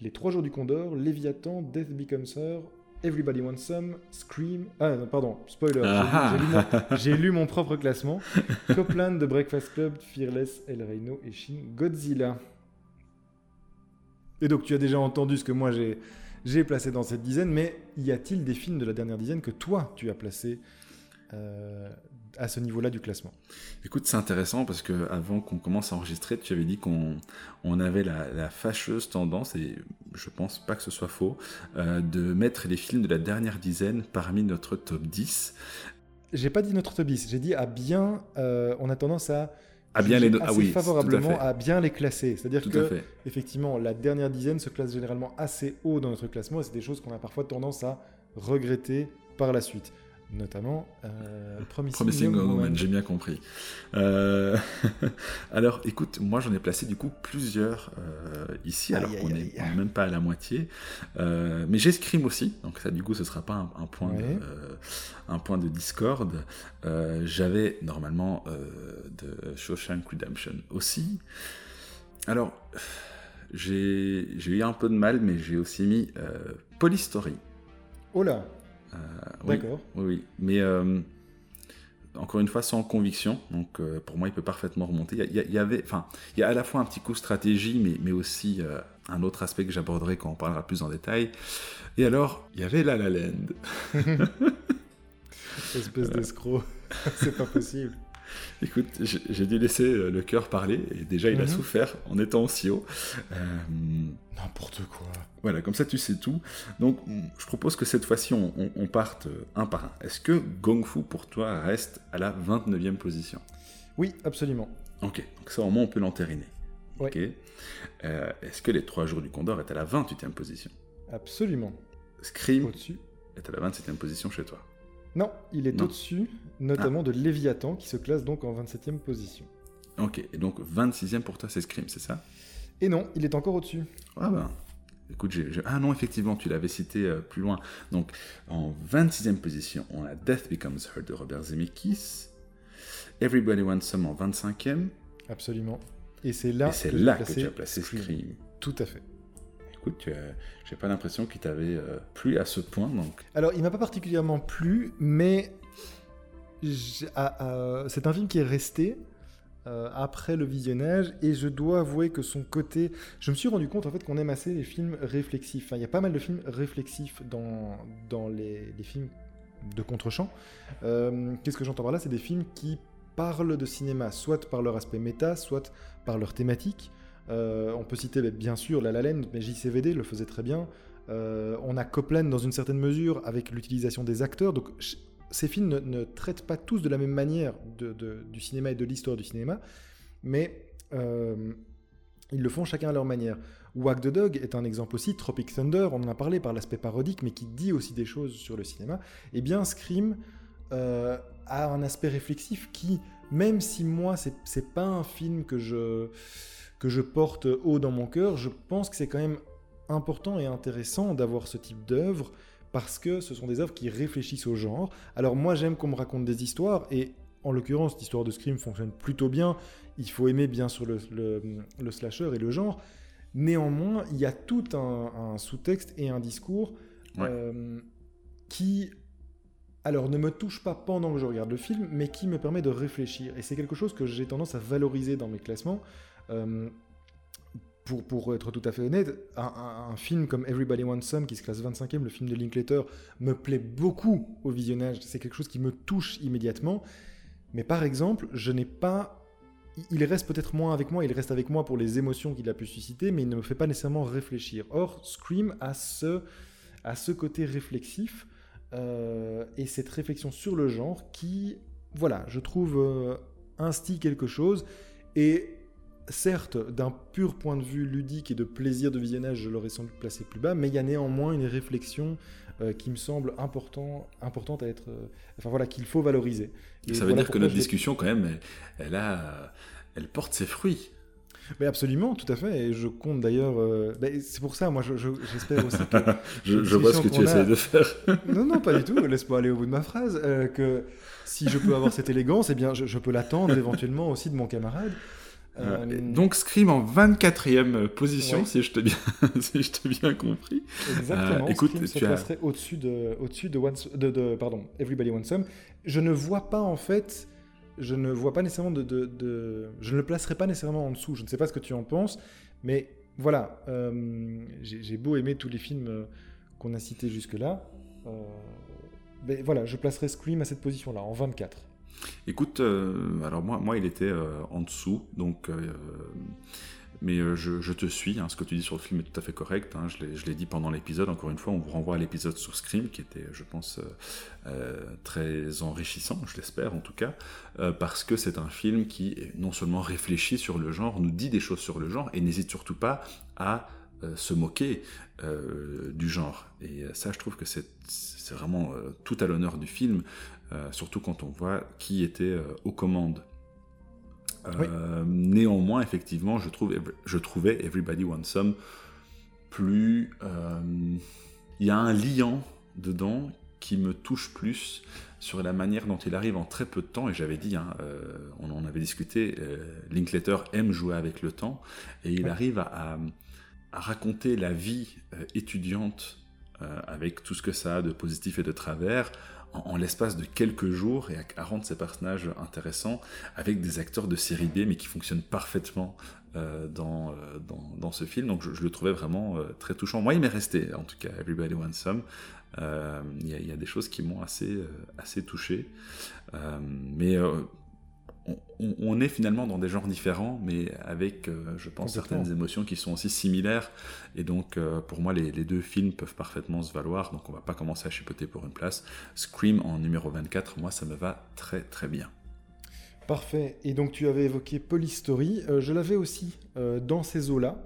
Les Trois Jours du Condor, Léviathan, Death Becomes Her, Everybody Wants Some, Scream. Ah, pardon, spoiler. J'ai lu, mon propre classement. Copland, The Breakfast Club, Fearless, El Reino et Shin Godzilla. Et donc, tu as déjà entendu ce que moi j'ai j'ai placé dans cette dizaine, mais y a-t-il des films de la dernière dizaine que toi, tu as placé euh, à ce niveau-là du classement Écoute, c'est intéressant parce que avant qu'on commence à enregistrer, tu avais dit qu'on on avait la, fâcheuse tendance, et je pense pas que ce soit faux, euh, de mettre les films de la dernière dizaine parmi notre top 10. J'ai pas dit notre top 10, j'ai dit à bien, euh, on a tendance à à bien les ah oui, favorablement à, bien les classer. C'est-à-dire que effectivement, la dernière dizaine se classe généralement assez haut dans notre classement et c'est des choses qu'on a parfois tendance à regretter par la suite notamment euh, Promising, Woman, j'ai bien compris. Euh, alors, écoute, moi j'en ai placé du coup plusieurs euh, ici, alors qu'on n'est même pas à la moitié. Euh, mais j'ai Scream aussi, donc ça du coup ce sera pas un, point, de, un point de discorde. J'avais normalement de Shawshank Redemption aussi. Alors, j'ai eu un peu de mal, mais j'ai aussi mis Polystory. Oh là D'accord. Oui, mais euh, encore une fois sans conviction. Donc euh, pour moi, il peut parfaitement remonter. Il y, avait, enfin, il y a à la fois un petit coup stratégie, mais, mais aussi un autre aspect que j'aborderai quand on parlera plus en détail. Et alors, il y avait La La Land. Espèce d'escroc, c'est pas possible. Écoute, j'ai dû laisser euh, le cœur parler, et déjà il a mhm. souffert en étant aussi haut. Euh, N'importe quoi. Voilà, comme ça tu sais tout. Donc je propose que cette fois-ci on, parte euh, un par un. Est-ce que Gong Fu pour toi reste à la 29e position? Oui, absolument. Ok, donc ça au moins on peut l'entériner. Ok. Est-ce que les 3 jours du Condor est à la 28e position? Absolument. Scream est à la 27e position chez toi non, il est au-dessus, notamment ah. de Léviathan, qui se classe donc en 27e position. Ok, et donc 26e pour toi, c'est Scream, c'est ça? Et non, il est encore au-dessus. Ah ben, écoute, j'ai... ah non, effectivement, tu l'avais cité euh, plus loin. Donc, en 26e position, on a Death Becomes Her de Robert Zemeckis, Everybody Wants Some en 25e. Absolument. Et c'est là, c'est là que tu as placé Scream. Tout à fait écoute, j'ai pas l'impression qu'il t'avait euh, plu à ce point. Donc. Alors, il m'a pas particulièrement plu, mais ah, ah, c'est un film qui est resté euh, après le visionnage et je dois avouer que son côté. Je me suis rendu compte en fait qu'on aime assez les films réflexifs. il y a pas mal de films réflexifs dans, dans les, films de contre-champ. Euh, qu'est-ce que j'entends par là? C'est des films qui parlent de cinéma, soit par leur aspect méta, soit par leur thématique. Euh, on peut citer bien sûr La La mais JCVD le faisait très bien. Euh, on a Copland dans une certaine mesure avec l'utilisation des acteurs. Donc ces films ne, traitent pas tous de la même manière du cinéma et de l'histoire du cinéma, mais euh, ils le font chacun à leur manière. Wag the Dog est un exemple aussi, Tropic Thunder, on en a parlé par l'aspect parodique, mais qui dit aussi des choses sur le cinéma. Et eh bien Scream a un aspect réflexif qui, même si moi, c'est pas un film que je que je porte haut dans mon cœur, je pense que c'est quand même important et intéressant d'avoir ce type d'œuvre parce que ce sont des œuvres qui réfléchissent au genre. Alors moi j'aime qu'on me raconte des histoires et en l'occurrence l'histoire de Scream fonctionne plutôt bien. Il faut aimer bien sûr le, le, slasher et le genre. Néanmoins, il y a tout un, sous-texte et un discours euh, qui alors ne me touche pas pendant que je regarde le film, mais qui me permet de réfléchir. Et c'est quelque chose que j'ai tendance à valoriser dans mes classements. Euh, pour, pour, être tout à fait honnête, un, film comme Everybody Wants Some, qui se classe 25e, le film de Linklater, me plaît beaucoup au visionnage. C'est quelque chose qui me touche immédiatement. Mais par exemple, je n'ai pas. Il reste peut-être moins avec moi, il reste avec moi pour les émotions qu'il a pu susciter, mais il ne me fait pas nécessairement réfléchir. Or, Scream a ce, a ce côté réflexif euh, et cette réflexion sur le genre qui, voilà, je trouve, euh, instille quelque chose. Et certes, d'un pur point de vue ludique et de plaisir de visionnage, je l'aurais sans doute placé plus bas, mais il y a néanmoins une réflexion euh, qui me semble important, importante à être. Euh, enfin voilà, qu'il faut valoriser. ça veut dire que notre discussion, quand même, elle, a, elle porte ses fruits. Mais absolument, tout à fait. Et je compte d'ailleurs. Euh, ben, c'est pour ça, moi, j'espère aussi que. je, vois ce que tu essaies de faire. non, non, pas du tout. Laisse-moi aller au bout de ma phrase. que si je peux avoir cette élégance, eh bien, je, peux l'attendre éventuellement aussi de mon camarade. Euh, donc Scream en 24e position, si je t'ai bien, si je bien compris. Exactement. Euh, écoute, Scream tu se placerait au-dessus de, au-dessus de, de, de, pardon, Everybody Wants Some. Je ne vois pas en fait, je ne vois pas nécessairement de, de, je ne le placerai pas nécessairement en dessous. Je ne sais pas ce que tu en penses, mais voilà, euh, j'ai, beau aimer tous les films qu'on a cités jusque-là. mais voilà, je placerai Scream à cette position-là, en 24. Écoute, euh, alors moi, moi, il était euh, en dessous, donc. Euh, mais je, te suis, hein, ce que tu dis sur le film est tout à fait correct. Hein, je l'ai dit pendant l'épisode, encore une fois, on vous renvoie à l'épisode sur Scream, qui était, je pense, très enrichissant, je l'espère en tout cas, parce que c'est un film qui non seulement réfléchit sur le genre, nous dit des choses sur le genre, et n'hésite surtout pas à se moquer du genre. Et ça, je trouve que c'est vraiment tout à l'honneur du film. Euh, surtout quand on voit qui était euh, aux commandes. Euh, néanmoins, effectivement, je, trouve, je trouvais Everybody Wants Some plus... Il y a un liant dedans qui me touche plus sur la manière dont il arrive en très peu de temps, et j'avais dit, hein, on en avait discuté, Linklater aime jouer avec le temps, et il arrive à, raconter la vie étudiante avec tout ce que ça a de positif et de travers, en, l'espace de quelques jours et à, rendre ces personnages intéressants avec des acteurs de série B mais qui fonctionnent parfaitement euh, dans, euh, dans, dans, ce film. Donc je, le trouvais vraiment euh, très touchant. Moi, il m'est resté, en tout cas, Everybody Wants Some. Il y, y, a des choses qui m'ont assez, assez touché. mais on, est finalement dans des genres différents, mais avec, euh, je pense, certaines émotions qui sont aussi similaires. Et donc, euh, pour moi, les, deux films peuvent parfaitement se valoir. Donc, on va pas commencer à chipoter pour une place. Scream en numéro 24, moi, ça me va très très bien. Parfait. Et donc, tu avais évoqué Polystory. Euh, je l'avais aussi dans ces eaux-là.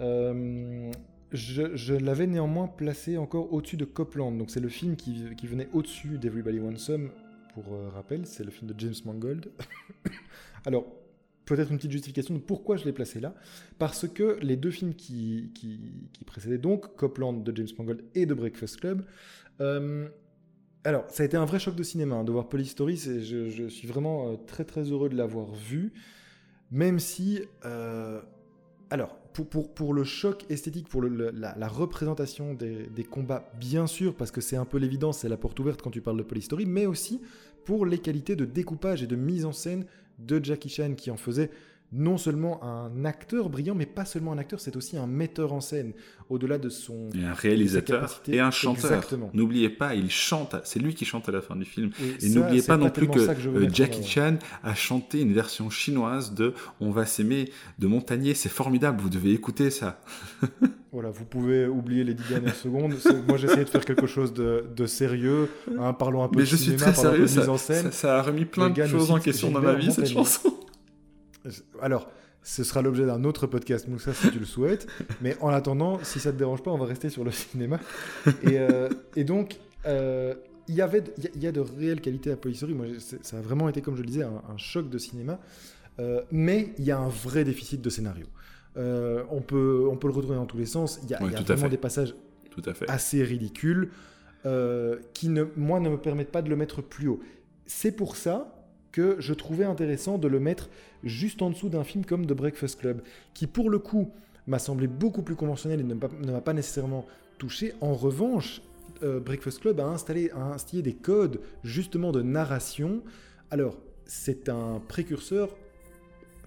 je, l'avais néanmoins placé encore au-dessus de Copland. Donc, c'est le film qui, qui venait au-dessus d'Everybody Wants Some pour euh, rappel, c'est le film de James Mangold. Alors, peut-être une petite justification de pourquoi je l'ai placé là. Parce que les deux films qui, qui, précédaient donc, Copland de James Mangold et The Breakfast Club, euh, alors, ça a été un vrai choc de cinéma hein, de voir Polystory. Je, je suis vraiment euh, très très heureux de l'avoir vu, même si, alors, pour, le choc esthétique, pour la, représentation des, des, combats, bien sûr, parce que c'est un peu l'évidence, c'est la porte ouverte quand tu parles de Polystory, mais aussi pour les qualités de découpage et de mise en scène de Jackie Chan qui en faisait non seulement un acteur brillant, mais pas seulement un acteur, c'est aussi un metteur en scène, au-delà de son... Et un réalisateur et un chanteur. N'oubliez pas, il chante, c'est lui qui chante à la fin du film. Et, n'oubliez pas non plus que, euh, Jackie Chan a chanté une version chinoise de On va s'aimer de Montagnier, c'est formidable, vous devez écouter ça. voilà, vous pouvez oublier les dix dernières secondes. Moi, j'essayais de faire quelque chose de, sérieux, hein, parlons un peu Mais de je suis très sérieux, ça, ça, a remis plein de choses en question dans ma vie, cette chanson. Alors, ce sera l'objet d'un autre podcast, Moussa, si tu le souhaites. Mais en attendant, si ça te dérange pas, on va rester sur le cinéma. Et, euh, donc, euh, il y avait, il y, a de réelles qualités à Polystory. Moi, ça a vraiment été, comme je le disais, un, choc de cinéma. Euh, mais il y a un vrai déficit de scénario. on, peut, on peut le retrouver dans tous les sens. Il y a, vraiment des passages tout à fait. assez ridicules qui, ne, moi, ne me permettent pas de le mettre plus haut. C'est pour ça que je trouvais intéressant de le mettre juste en dessous d'un film comme The Breakfast Club, qui pour le coup m'a semblé beaucoup plus conventionnel et ne m'a pas nécessairement touché. En revanche, euh, Breakfast Club a installé, a des codes justement de narration. Alors, c'est un précurseur,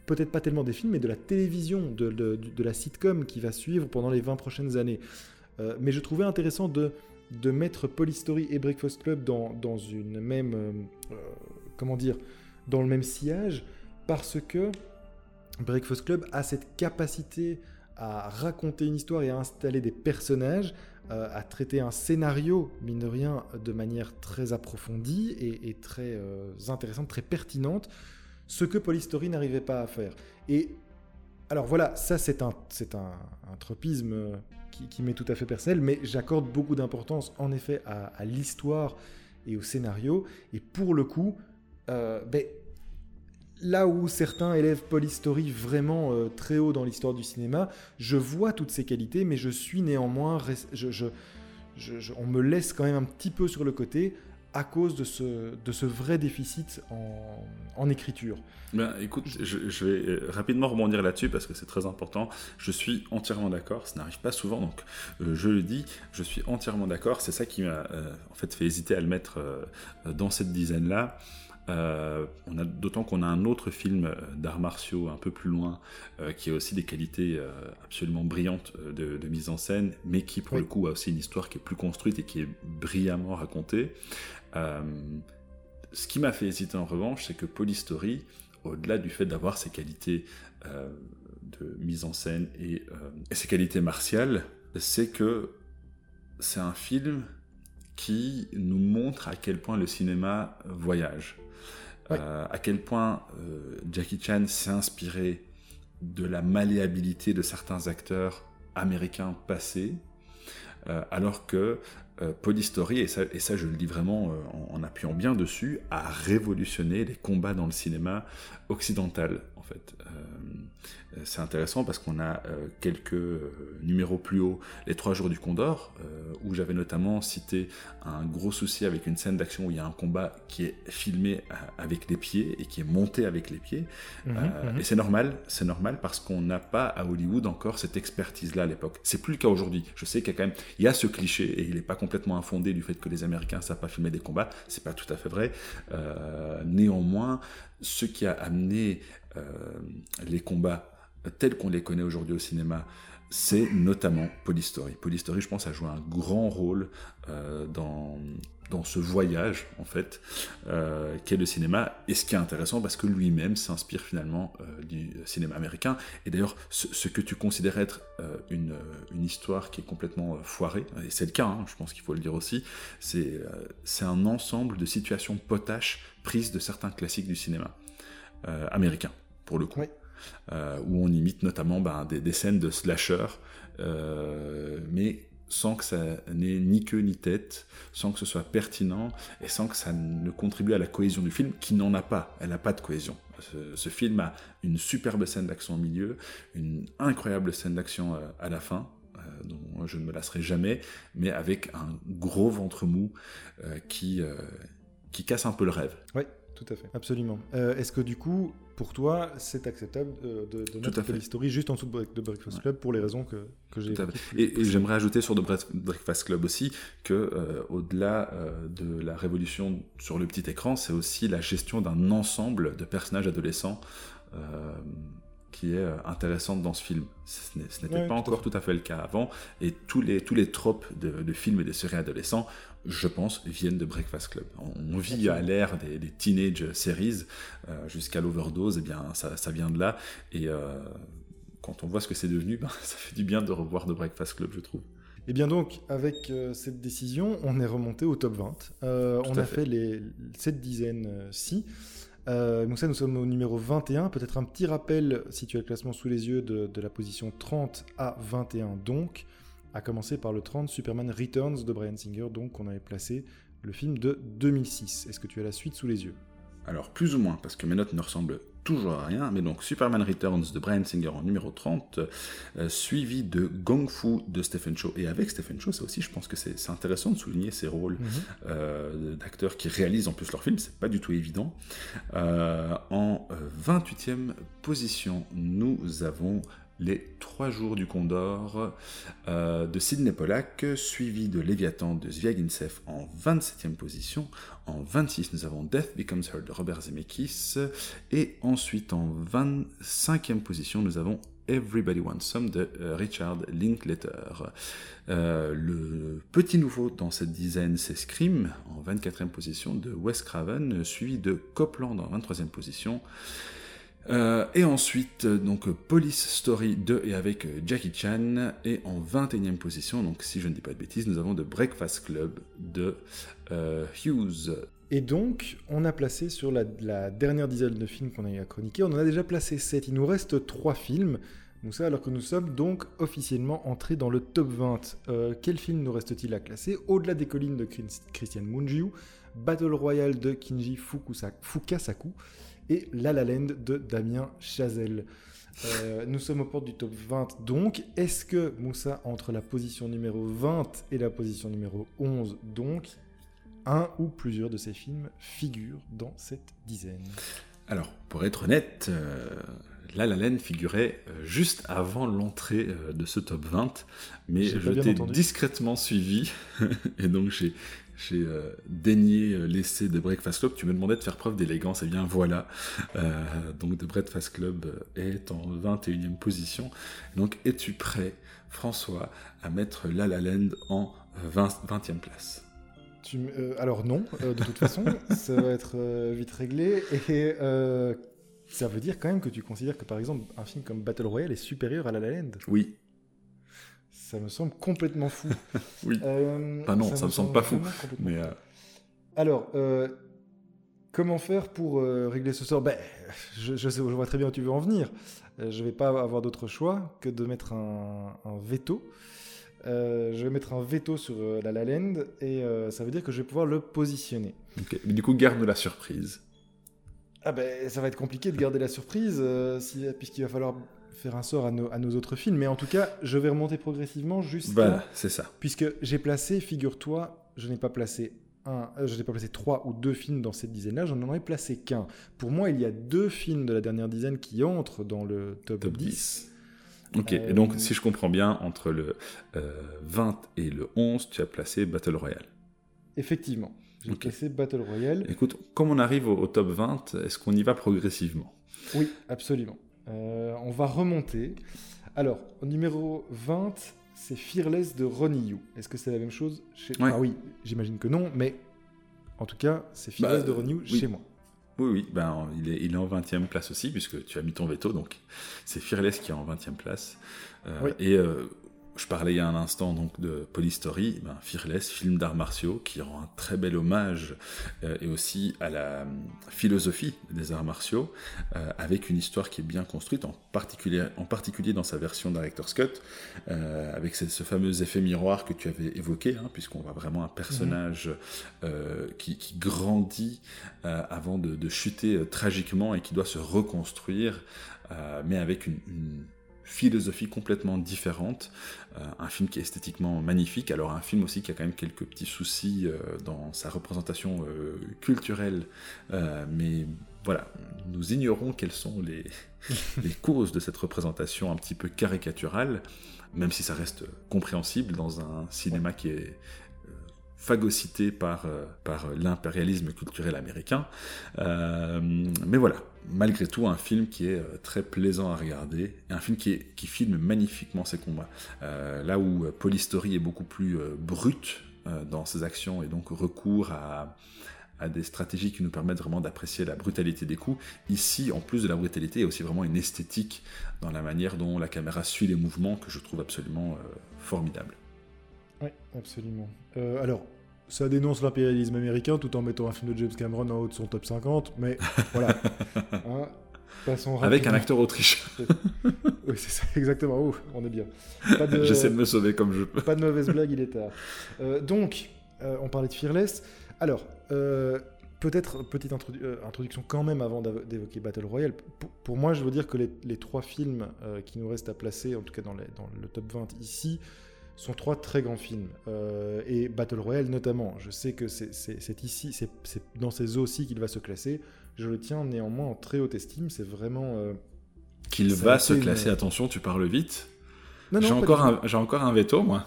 peut-être pas tellement des films, mais de la télévision, de, la sitcom qui va suivre pendant les 20 prochaines années. Euh, mais je trouvais intéressant de, mettre Polystory et Breakfast Club dans, dans une même... Euh, comment dire, dans le même sillage, parce que Breakfast Club a cette capacité à raconter une histoire et à installer des personnages, euh, à traiter un scénario, mine de rien, manière très approfondie et, très euh, intéressante, très pertinente, ce que Polystory n'arrivait pas à faire. Et Alors voilà, ça c'est un, un, tropisme euh, qui, m'est tout à fait personnel, mais j'accorde beaucoup d'importance en effet à, l'histoire et au scénario. Et pour le coup, euh, ben, là où certains élèvent Polystory vraiment euh, très haut dans l'histoire du cinéma, je vois toutes ces qualités, mais je suis néanmoins... on me laisse quand même un petit peu sur le côté à cause de ce, vrai déficit en, écriture. Ben, écoute, je, vais euh, rapidement rebondir là-dessus parce que c'est très important. Je suis entièrement d'accord, ça n'arrive pas souvent, donc je le dis, je suis entièrement d'accord. C'est ça qui m'a en fait fait hésiter à le mettre dans cette dizaine-là. Euh, on a d'autant qu'on a un autre film euh, d'arts martiaux un peu plus loin euh, qui a aussi des qualités absolument brillantes de, mise en scène, mais qui pour le coup a aussi une histoire qui est plus construite et qui est brillamment racontée. ce qui m'a fait hésiter en revanche, c'est que Polystory, au-delà du fait d'avoir ses qualités de mise en scène et, et ses qualités martiales, c'est que c'est un film qui nous montre à quel point le cinéma voyage. Euh, à quel point euh, Jackie Chan s'est inspiré de la malléabilité de certains acteurs américains passés, euh, alors que et ça, et ça je le dis vraiment en, en, appuyant bien dessus, a révolutionné les combats dans le cinéma occidental, en fait. Euh, c'est intéressant parce qu'on a euh, quelques euh, numéros plus haut, les trois jours du Condor, où j'avais notamment cité un gros souci avec une scène d'action où il y a un combat qui est filmé avec les pieds et qui est monté avec les pieds. Mhm, mhm. Et c'est normal, c'est normal parce qu'on n'a pas à Hollywood encore cette expertise-là à l'époque. C'est plus le cas aujourd'hui. Je sais qu'il y a quand même, il y a ce cliché et il n'est pas complètement infondé du fait que les Américains ne savent pas filmer des combats. C'est pas tout à fait vrai. néanmoins, ce qui a amené les combats tels qu'on les connaît aujourd'hui au cinéma, c'est notamment Polystory. Polystory, je pense, a joué un grand rôle euh, dans, dans ce voyage, en fait, euh, qu'est le cinéma. Et ce qui est intéressant, parce que lui-même s'inspire finalement euh, du cinéma américain. Et d'ailleurs, ce, que tu considères être une, une, histoire qui est complètement foirée, et c'est le cas, hein, je pense qu'il faut le dire aussi, c'est c'est un ensemble de situations potaches prises de certains classiques du cinéma américain, pour le coup. Euh, où on imite notamment ben, des, scènes de slasher, euh, mais sans que ça n'ait ni queue ni tête, sans que ce soit pertinent et sans que ça ne contribue à la cohésion du film, qui n'en a pas. Elle n'a pas de cohésion. Ce, film a une superbe scène d'action au milieu, une incroyable scène d'action euh, à la fin, dont je ne me lasserai jamais, mais avec un gros ventre mou qui, qui casse un peu le rêve. Oui, tout à fait, absolument. Est-ce que du coup, pour toi, c'est acceptable de, de, mettre l'histoire juste en dessous de, Breakfast Club pour les raisons que, que j'ai Et, et j'aimerais ajouter sur The Breakfast Club aussi que, euh, au-delà euh, de la révolution sur le petit écran, c'est aussi la gestion d'un ensemble de personnages adolescents. Euh, qui est intéressante dans ce film. Ce n'était pas encore tout à fait le cas avant, et tous les, tous les tropes de, de films et de séries adolescents je pense, viennent de Breakfast Club. On vit à l'ère des, teenage series euh, jusqu'à l'overdose, et eh bien ça, vient de là. Et euh, quand on voit ce que c'est devenu, ben, ça fait du bien de revoir The Breakfast Club, je trouve. Et eh bien donc, avec euh, cette décision, on est remonté au top 20. on a fait, les, cette dizaine-ci. donc ça, nous sommes au numéro 21. Peut-être un petit rappel, si tu as le classement sous les yeux, de, de la position 30 à 21 donc à commencer par le 30 Superman Returns de Brian Singer, donc on avait placé le film de 2006. Est-ce que tu as la suite sous les yeux? Alors plus ou moins, parce que mes notes ne ressemblent toujours à rien, mais donc Superman Returns de Brian Singer en numéro 30, euh, suivi de Gong Fu de Stephen Chow. Et avec Stephen Chow, ça aussi, je pense que c'est intéressant de souligner ces rôles mhm. euh, d'acteurs qui réalisent en plus leurs films, c'est pas du tout évident. Euh, en 28e position, nous avons les trois jours du Condor euh, de Sidney Pollack, suivi de Léviathan de Zviagintsev en 27e position. En 26, nous avons Death Becomes Her de Robert Zemeckis. Et ensuite, en 25e position, nous avons Everybody Wants Some de euh, Richard Linkletter. Euh, le petit nouveau dans cette dizaine, c'est Scream, en 24e position de Wes Craven, suivi de Copland en 23e position. Euh, et ensuite, donc Police Story 2 et avec euh, Jackie Chan. Et en 21e position, donc si je ne dis pas de bêtises, nous avons The Breakfast Club de euh, Hughes. Et donc, on a placé sur la, dernière dizaine de films qu'on a eu à chroniquer, on en a déjà placé 7. Il nous reste 3 films. ça, alors que nous sommes donc officiellement entrés dans le top 20. Euh, quel film nous reste-t-il à classer? Au-delà des collines de Christian Mungiu, Battle Royale de Kinji Fukasaku et La La Land de Damien Chazelle. Euh, nous sommes aux portes du top 20 donc. Est-ce que Moussa, entre la position numéro 20 et la position numéro 11 donc, un ou plusieurs de ces films figurent dans cette dizaine? Alors, pour être honnête, euh, La La Land figurait euh, juste avant l'entrée euh, de ce top 20, mais je t'ai discrètement suivi, et donc j'ai j'ai daigné l'essai de Breakfast Club. Tu me demandais de faire preuve d'élégance, et eh bien voilà. donc The Breakfast Club est en 21e position. Donc es-tu prêt, François, à mettre La La Land en 20, 20e place? Euh, alors non, euh, de toute façon, ça va être euh, vite réglé. Et ça veut dire quand même que tu considères que par exemple un film comme Battle Royale est supérieur à La La Land Oui. Ça me semble complètement fou. oui. enfin non, ça, me, semble, pas fou. Mais Alors, comment faire pour régler ce sort? Ben, je, sais, je vois très bien où tu veux en venir. je vais pas avoir d'autre choix que de mettre un, un veto. Euh, je vais mettre un veto sur euh, la La Land et euh, ça veut dire que je vais pouvoir le positionner. du coup, garde la surprise. Ah ben, ça va être compliqué de garder la surprise puisqu'il va falloir faire un sort à nos, à nos, autres films. Mais en tout cas, je vais remonter progressivement jusqu'à. Voilà, c'est ça. Puisque j'ai placé, figure-toi, je n'ai pas placé un, je n'ai pas placé trois ou deux films dans cette dizaine-là, j'en ai placé qu'un. Pour moi, il y a deux films de la dernière dizaine qui entrent dans le top, 10. Ok, et donc si je comprends bien, entre le 20 euh, et le 11, tu as placé Battle Royale. Effectivement, j'ai placé Battle Royale. Écoute, comme on arrive au, top 20, est-ce qu'on y va progressivement? Oui, absolument. Euh, on va remonter. Alors, au numéro 20, c'est Fearless de Ronnie Yu. Est-ce que c'est la même chose chez... Ah oui, j'imagine que non, mais en tout cas, c'est Fearless bah, de Ronnie Yu chez moi. Oui, oui, ben, il, est, il est en 20e place aussi, puisque tu as mis ton veto, donc c'est Fearless qui est en 20e place. Euh, et euh, je parlais il y a un instant donc de Polystory, ben, Fearless, film d'arts martiaux, qui rend un très bel hommage euh, et aussi à la euh, philosophie des arts martiaux, euh, avec une histoire qui est bien construite, en particulier, en particulier dans sa version Director's Cut, avec ce, fameux effet miroir que tu avais évoqué, hein, puisqu'on voit vraiment un personnage mhm. qui, grandit avant de, chuter tragiquement et qui doit se reconstruire, mais avec une philosophie complètement différente. Euh, un film qui est esthétiquement magnifique, alors un film aussi qui a quand même quelques petits soucis euh, dans sa représentation euh, culturelle, mais voilà, nous ignorons quelles sont les, les causes de cette représentation un petit peu caricaturale, même si ça reste compréhensible dans un cinéma qui est phagocyté par, par l'impérialisme culturel américain. mais voilà, malgré tout un film qui est euh, très plaisant à regarder, un film qui, qui filme magnifiquement ses combats. Euh, là où euh, Polystory est beaucoup plus brut dans ses actions et donc recours à, à des stratégies qui nous permettent vraiment d'apprécier la brutalité des coups. Ici, en plus de la brutalité, il y a aussi vraiment une esthétique dans la manière dont la caméra suit les mouvements que je trouve absolument formidable. Oui, absolument. alors, ça dénonce l'impérialisme américain tout en mettant un film de James Cameron en haut de son top 50, mais voilà. Hein, Avec un acteur autrichien. oui, c'est ça, exactement. on est bien. J'essaie de me sauver comme je peux. Pas de mauvaise blague, il est tard. Euh, donc, euh, on parlait de Fearless. Alors, euh, peut-être petite introduction quand même avant d'évoquer Battle Royale. Pour, moi, je veux dire que les, trois films qui nous restent à placer, en tout cas dans, dans le top 20 ici, sont trois très grands films. Euh, et Battle Royale notamment. Je sais que c'est ici, c'est dans ces eaux aussi qu'il va se classer. Je le tiens néanmoins en très haute estime. C'est vraiment. Euh, qu'il va se classer, attention, tu parles vite. J'ai encore, un, encore un veto, moi.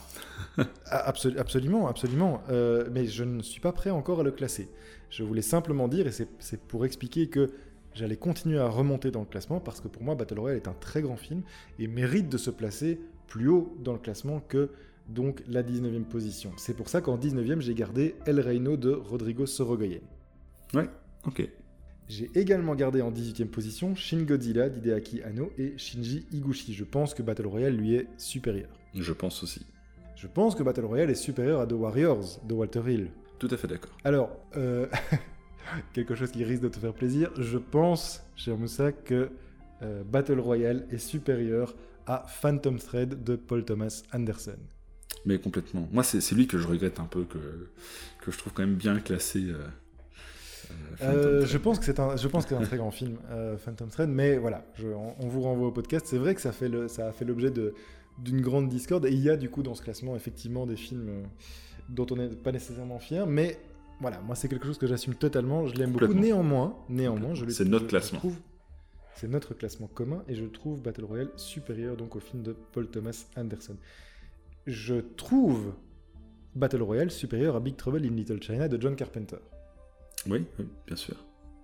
Ah, absolument, absolument. Euh, mais je ne suis pas prêt encore à le classer. Je voulais simplement dire, et c'est pour expliquer que j'allais continuer à remonter dans le classement parce que pour moi Battle Royale est un très grand film et mérite de se placer plus haut dans le classement que donc la 19e position. C'est pour ça qu'en 19e, j'ai gardé El Reino de Rodrigo Sorogoyen. Ouais, ok. J'ai également gardé en 18e position Shin Godzilla d'Hideaki Anno et Shinji Higuchi. Je pense que Battle Royale lui est supérieur. Je pense aussi. Je pense que Battle Royale est supérieur à The Warriors de Walter Hill. Tout à fait d'accord. Alors, euh, quelque chose qui risque de te faire plaisir, je pense, cher Moussa, que euh, Battle Royale est supérieur à Phantom Thread de Paul Thomas Anderson. Mais complètement. Moi, c'est lui que je regrette un peu, que, que je trouve quand même bien classé. Euh, je pense que c'est un, je pense que un très grand film, Phantom Thread, mais voilà, on, vous renvoie au podcast. C'est vrai que ça fait le, ça a fait l'objet de d'une grande discorde et il y a du coup dans ce classement effectivement des films dont on n'est pas nécessairement fier, mais voilà, moi c'est quelque chose que j'assume totalement, je l'aime beaucoup. Néanmoins, néanmoins, je C'est notre classement. C'est notre classement commun et je trouve Battle Royale supérieur donc au film de Paul Thomas Anderson. Je trouve Battle Royale supérieur à Big Trouble in Little China de John Carpenter. Oui, bien sûr.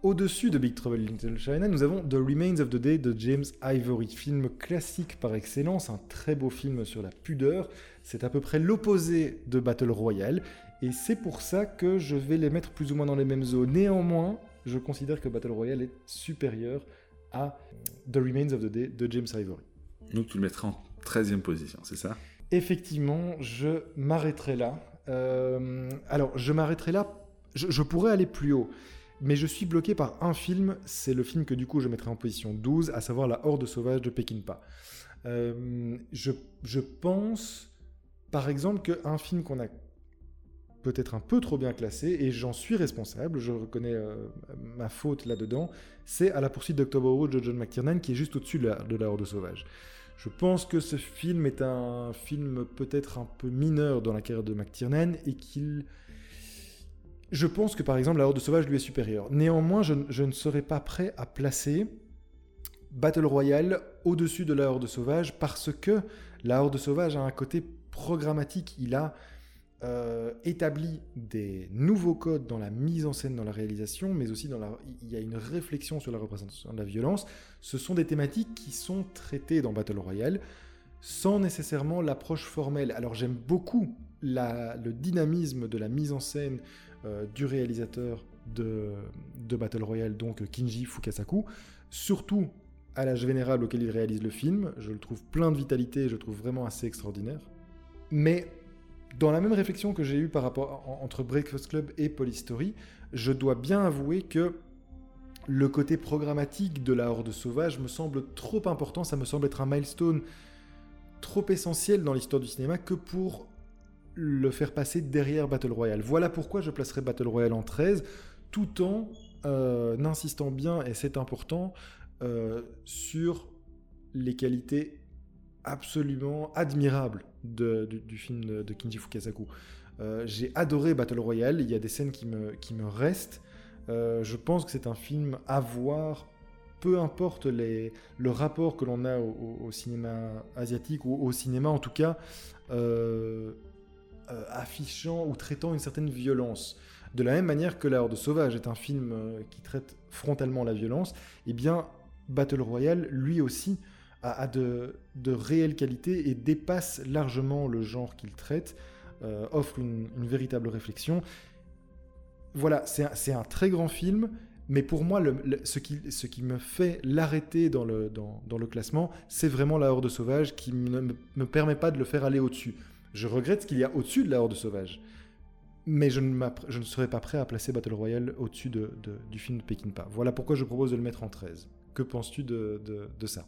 Au-dessus de Big Trouble in Little China, nous avons The Remains of the Day de James Ivory, film classique par excellence, un très beau film sur la pudeur. C'est à peu près l'opposé de Battle Royale, et c'est pour ça que je vais les mettre plus ou moins dans les mêmes eaux. Néanmoins, je considère que Battle Royale est supérieur à The Remains of the Day de James Ivory. Donc tu le mettras en 13e position, c'est ça? Effectivement, je m'arrêterai là. Euh, alors, je m'arrêterai là. je pourrais aller plus haut. Mais je suis bloqué par un film, c'est le film que du coup je mettrai en position 12, à savoir La Horde sauvage de Peckinpah. Euh, je, je, pense, par exemple, qu'un film qu'on a peut-être un peu trop bien classé, et j'en suis responsable, je reconnais euh, ma faute là-dedans, c'est À la poursuite d'October Road de John McTiernan, qui est juste au-dessus de la, de Horde sauvage. Je pense que ce film est un film peut-être un peu mineur dans la carrière de McTiernan, et qu'il je pense que par exemple la Horde Sauvage lui est supérieure. Néanmoins, je, ne serais pas prêt à placer Battle Royale au-dessus de la Horde Sauvage parce que la Horde Sauvage a un côté programmatique. Il a euh, établi des nouveaux codes dans la mise en scène, dans la réalisation, mais aussi dans la... il y a une réflexion sur la représentation de la violence. Ce sont des thématiques qui sont traitées dans Battle Royale sans nécessairement l'approche formelle. Alors j'aime beaucoup le dynamisme de la mise en scène, euh, du réalisateur de, Battle Royale, donc Kinji Fukasaku, surtout à l'âge vénérable auquel il réalise le film. Je le trouve plein de vitalité, je le trouve vraiment assez extraordinaire. Mais dans la même réflexion que j'ai eue par rapport entre Breakfast Club et Polystory, je dois bien avouer que le côté programmatique de la Horde sauvage me semble trop important, ça me semble être un milestone trop essentiel dans l'histoire du cinéma que pour le faire passer derrière Battle Royale. Voilà pourquoi je placerai Battle Royale en 13, tout en euh, insistant bien, et c'est important, euh, sur les qualités absolument admirables du, film de, Kinji Fukasaku. Euh, j'ai adoré Battle Royale, il y a des scènes qui me, qui me restent. je pense que c'est un film à voir, peu importe les, le rapport que l'on a au, cinéma asiatique, ou au cinéma en tout cas, euh, affichant ou traitant une certaine violence. De la même manière que La Horde Sauvage est un film euh, qui traite frontalement la violence, eh bien Battle Royale, lui aussi, a, de, réelles qualités et dépasse largement le genre qu'il traite, euh, offre une, véritable réflexion. Voilà, c'est un, très grand film, mais pour moi, ce, qui, ce, qui, me fait l'arrêter dans le, dans, le, classement, c'est vraiment La Horde Sauvage qui ne me permet pas de le faire aller au-dessus. Je regrette ce qu'il y a au-dessus de la Horde Sauvage. Mais je ne, je ne serais pas prêt à placer Battle Royale au-dessus de, du film de pas. Voilà pourquoi je propose de le mettre en 13. Que penses-tu de, de, ça?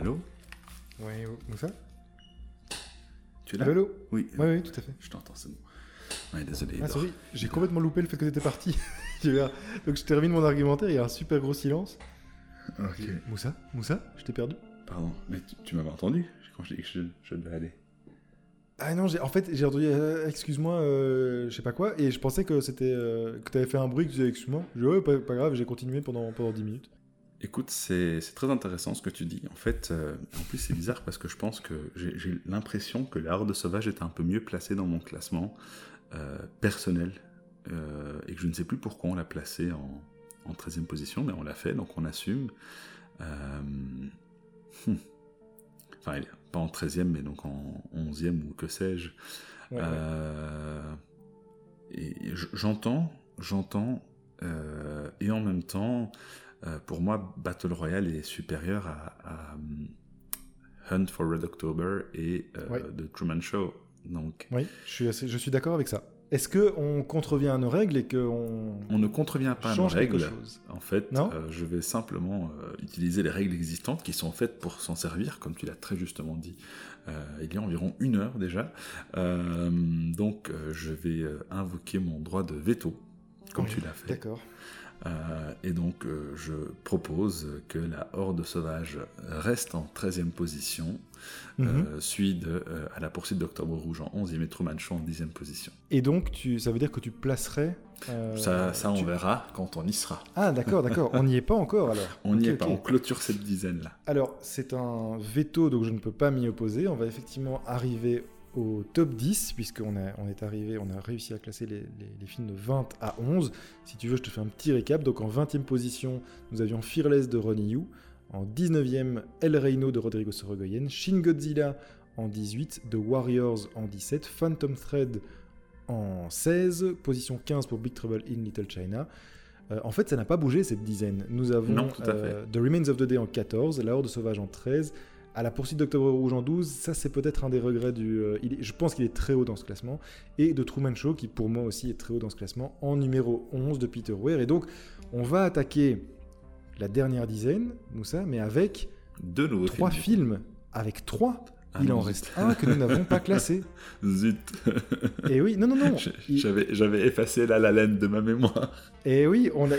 Allô Oui, Moussa Tu es là? Allô oui, oui, oui, tout à fait. Je t'entends, c'est bon. Ouais, désolé. Ah, sorry, j'ai complètement loupé le fait que tu étais parti. Donc je termine mon argumentaire, il y a un super gros silence. Ok. Moussa Moussa Je t'ai perdu Pardon, mais tu, m'avais entendu quand je dis que je, devais aller. Ah non, en fait, j'ai entendu euh, excuse-moi, euh, je sais pas quoi, et je pensais que c'était euh, que tu avais fait un bruit, que tu disais excuse-moi. Je dis ouais, pas, pas grave, j'ai continué pendant, pendant 10 minutes. Écoute, c'est très intéressant ce que tu dis. En fait, en plus, c'est bizarre parce que je pense que j'ai l'impression que la Horde Sauvage est un peu mieux placée dans mon classement personnel et que je ne sais plus pourquoi on l'a placé en, en 13e position, mais on l'a fait, donc on assume. Euh, hmm. Enfin, pas en 13e, mais donc en 11e ou que sais-je. Euh, et j'entends, j'entends, euh, et en même temps, pour moi, Battle Royale est supérieur à, Hunt for Red October et The Truman Show. Donc... Oui, je suis, je suis d'accord avec ça. Est-ce qu'on contrevient à nos règles et qu'on. On ne contrevient pas à nos règles. Chose? En fait, euh, je vais simplement euh, utiliser les règles existantes qui sont faites pour s'en servir, comme tu l'as très justement dit euh, il y a environ une heure déjà. donc, je vais invoquer mon droit de veto, comme tu l'as fait. D'accord. Euh, et donc, euh, je propose que la Horde sauvage reste en 13e position, euh, suite à la poursuite d'Octobre Rouge en 11e et Truman Show en 10e position. Et donc, tu, ça veut dire que tu placerais. ça, ça on verra quand on y sera. Ah, d'accord, d'accord. on n'y est pas encore alors. On n'y est pas, on clôture cette dizaine-là. Alors, c'est un veto, donc je ne peux pas m'y opposer. On va effectivement arriver au top 10, puisqu'on on est arrivé, on a réussi à classer les, films de 20 à 11. Si tu veux, je te fais un petit récap. Donc en 20e position, nous avions Fearless de Ronnie Yu. En 19e, El Reino de Rodrigo Sorogoyen. Shin Godzilla en 18. The Warriors en 17. Phantom Thread en 16. Position 15 pour Big Trouble in Little China. Euh, en fait, ça n'a pas bougé cette dizaine. Nous avons euh, The Remains of the Day en 14, La Horde Sauvage en 13, à la poursuite d'Octobre Rouge en 12, ça c'est peut-être un des regrets du... Euh, je pense qu'il est très haut dans ce classement. Et de Truman Show, qui pour moi aussi est très haut dans ce classement, en numéro 11 de Peter Weir. Et donc, on va attaquer la dernière dizaine, Moussa, mais avec Deux nouveaux trois films. Avec trois ah il en reste un que nous n'avons pas classé. Zut. Et oui, non, non, non. J'avais effacé la, la laine de ma mémoire. Et oui, on a,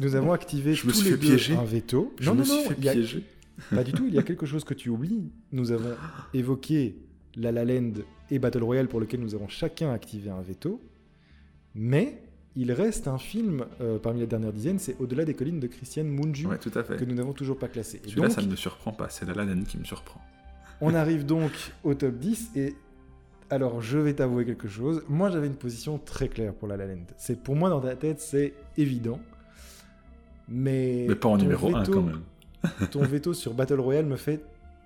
nous avons activé je me suis les un veto. Je non, me non, suis fait piéger. Pas du tout, il y a quelque chose que tu oublies. Nous avons évoqué La La Land et Battle Royale pour lequel nous avons chacun activé un veto. Mais il reste un film euh, parmi la dernière dizaine, c'est Au-delà des collines de Christiane Munju, ouais, que nous n'avons toujours pas classé. Celui-là, ça ne me surprend pas, c'est La La Land qui me surprend. On arrive donc au top 10 et alors je vais t'avouer quelque chose. Moi j'avais une position très claire pour La La Land. C'est pour moi dans ta tête c'est évident. Mais, mais pas en numéro 1 quand même. ton veto sur Battle Royale me fait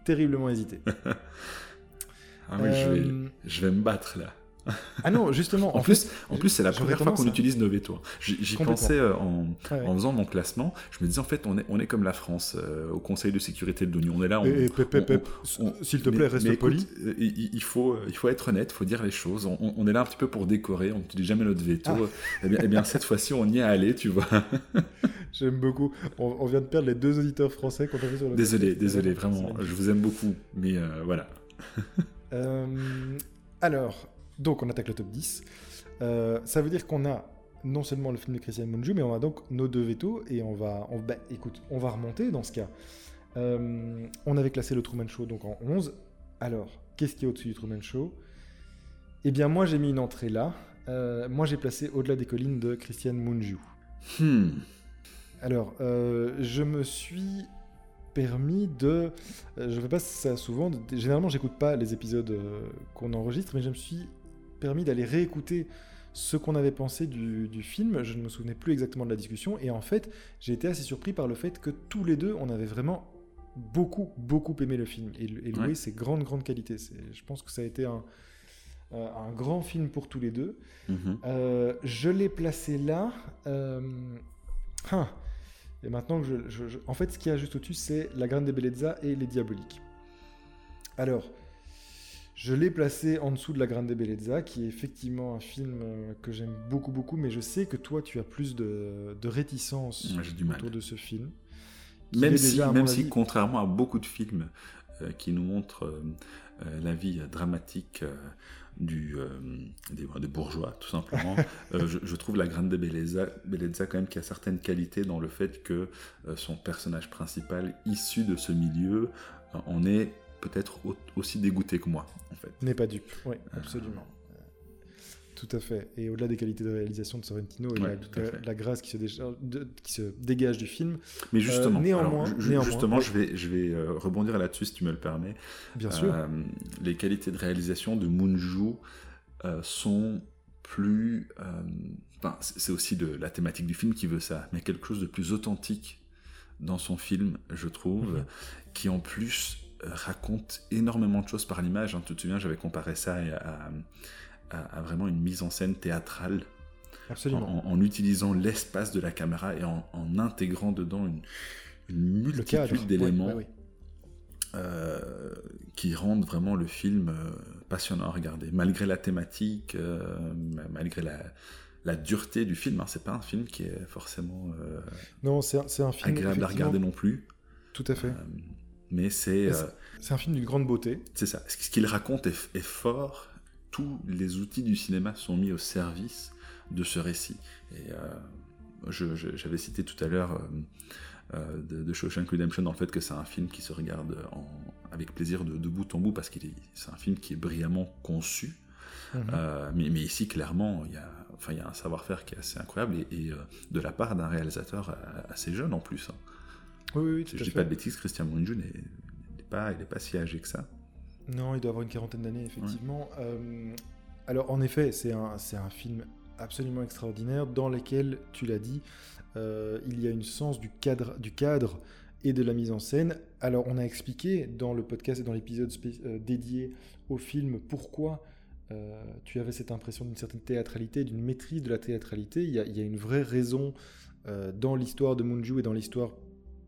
terriblement hésiter. ah oui, je, vais, euh, je vais me battre là. Ah non, justement. en, plus, en plus, c'est la première fois qu'on utilise nos veto. J'y pensais euh, en, en, faisant mon classement. Je me disais, en fait, on est, on est comme la France euh, au Conseil de sécurité de l'Union. On est là. S'il te plaît, reste poli. il, faut, il faut être honnête, il faut dire les choses. On, est là un petit peu pour décorer. On n'utilise jamais notre veto. Ah. Eh, bien, eh bien, cette fois-ci, on y est allé, tu vois. J'aime beaucoup. On, vient de perdre les deux auditeurs français qu'on a sur le. Désolé, désolé, vraiment. Je vous aime beaucoup. Mais euh, voilà. alors. Donc on attaque le top 10. Euh, ça veut dire qu'on a non seulement le film de Christian Munju, mais on a donc nos deux veto et on va, on, bah, écoute, on va remonter dans ce cas. Euh, on avait classé le Truman Show donc en 11. Alors, qu'est-ce qui est au-dessus du Truman Show? Eh bien, moi j'ai mis une entrée là. Euh, moi j'ai placé Au-delà des collines de Christian Munju. Hmm. Alors, je me suis permis de. je ne fais pas ça souvent. Généralement, j'écoute pas les épisodes qu'on enregistre, mais je me suis permis d'aller réécouter ce qu'on avait pensé du, film. Je ne me souvenais plus exactement de la discussion. Et en fait, j'ai été assez surpris par le fait que tous les deux, on avait vraiment beaucoup, beaucoup aimé le film et, et loué ses grandes, grandes qualités. Je pense que ça a été un, euh, un grand film pour tous les deux. Mhm. Euh, je l'ai placé là. Euh, hein. Et maintenant, je, en fait, ce qu'il y a juste au-dessus, c'est La Grande Bellezza et Les Diaboliques. Alors, je l'ai placé en dessous de La Grande Bellezza, qui est effectivement un film euh, que j'aime beaucoup, beaucoup, mais je sais que toi, tu as plus de, réticence autour de ce film. Même, si, même si, contrairement à beaucoup de films euh, qui nous montrent euh, la vie dramatique du, des, bourgeois, tout simplement, je, trouve La Grande Bellezza, Bellezza, quand même, qui a certaines qualités dans le fait que son personnage principal, issu de ce milieu, en est peut-être aussi dégoûté que moi, en fait. N'est pas dupe, oui, euh, absolument. Tout à fait. Et au-delà des qualités de réalisation de Sorrentino et la, grâce qui se, qui se, dégage du film. Mais justement, euh, néanmoins, justement je vais, je vais euh, rebondir là-dessus si tu me le permets. Bien sûr. les qualités de réalisation de Moonju sont plus. c'est aussi de la thématique du film qui veut ça, mais quelque chose de plus authentique dans son film, je trouve, mhm. qui en plus raconte énormément de choses par l'image. Hein. Tu te souviens, j'avais comparé ça à, vraiment une mise en scène théâtrale. Absolument. En, utilisant l'espace de la caméra et en, intégrant dedans une, multitude d'éléments. qui rendent vraiment le film passionnant à regarder, malgré la thématique, malgré la, la dureté du film. Hein. C'est pas un film qui est forcément non, c'est un, film agréable à regarder non plus. Tout à fait. Mais c'est c'est un film d'une grande beauté. C'est ça. Ce qu'il raconte est, fort. Tous les outils du cinéma sont mis au service de ce récit. Et j'avais cité tout à l'heure euh, de, de Shawshank Redemption dans le fait que c'est un film qui se regarde avec plaisir de, bout en bout parce qu'il c'est un film qui est brillamment conçu. Mhm. Euh, mais, ici, clairement, il y a, enfin, il y a un savoir-faire qui est assez incroyable et, euh, de la part d'un réalisateur assez jeune en plus. Hein. Oui, oui, Je dis pas de bêtises, Christian Mungiu n'est pas, il est pas si âgé que ça. Non, il doit avoir une quarantaine d'années, effectivement. alors, en effet, c'est un, un film absolument extraordinaire dans lequel, tu l'as dit, euh, il y a une sens du cadre, du cadre et de la mise en scène. Alors, on a expliqué dans le podcast et dans l'épisode euh, dédié au film pourquoi euh, tu avais cette impression d'une certaine théâtralité, d'une maîtrise de la théâtralité. Il y a, une vraie raison dans l'histoire de Munju et dans l'histoire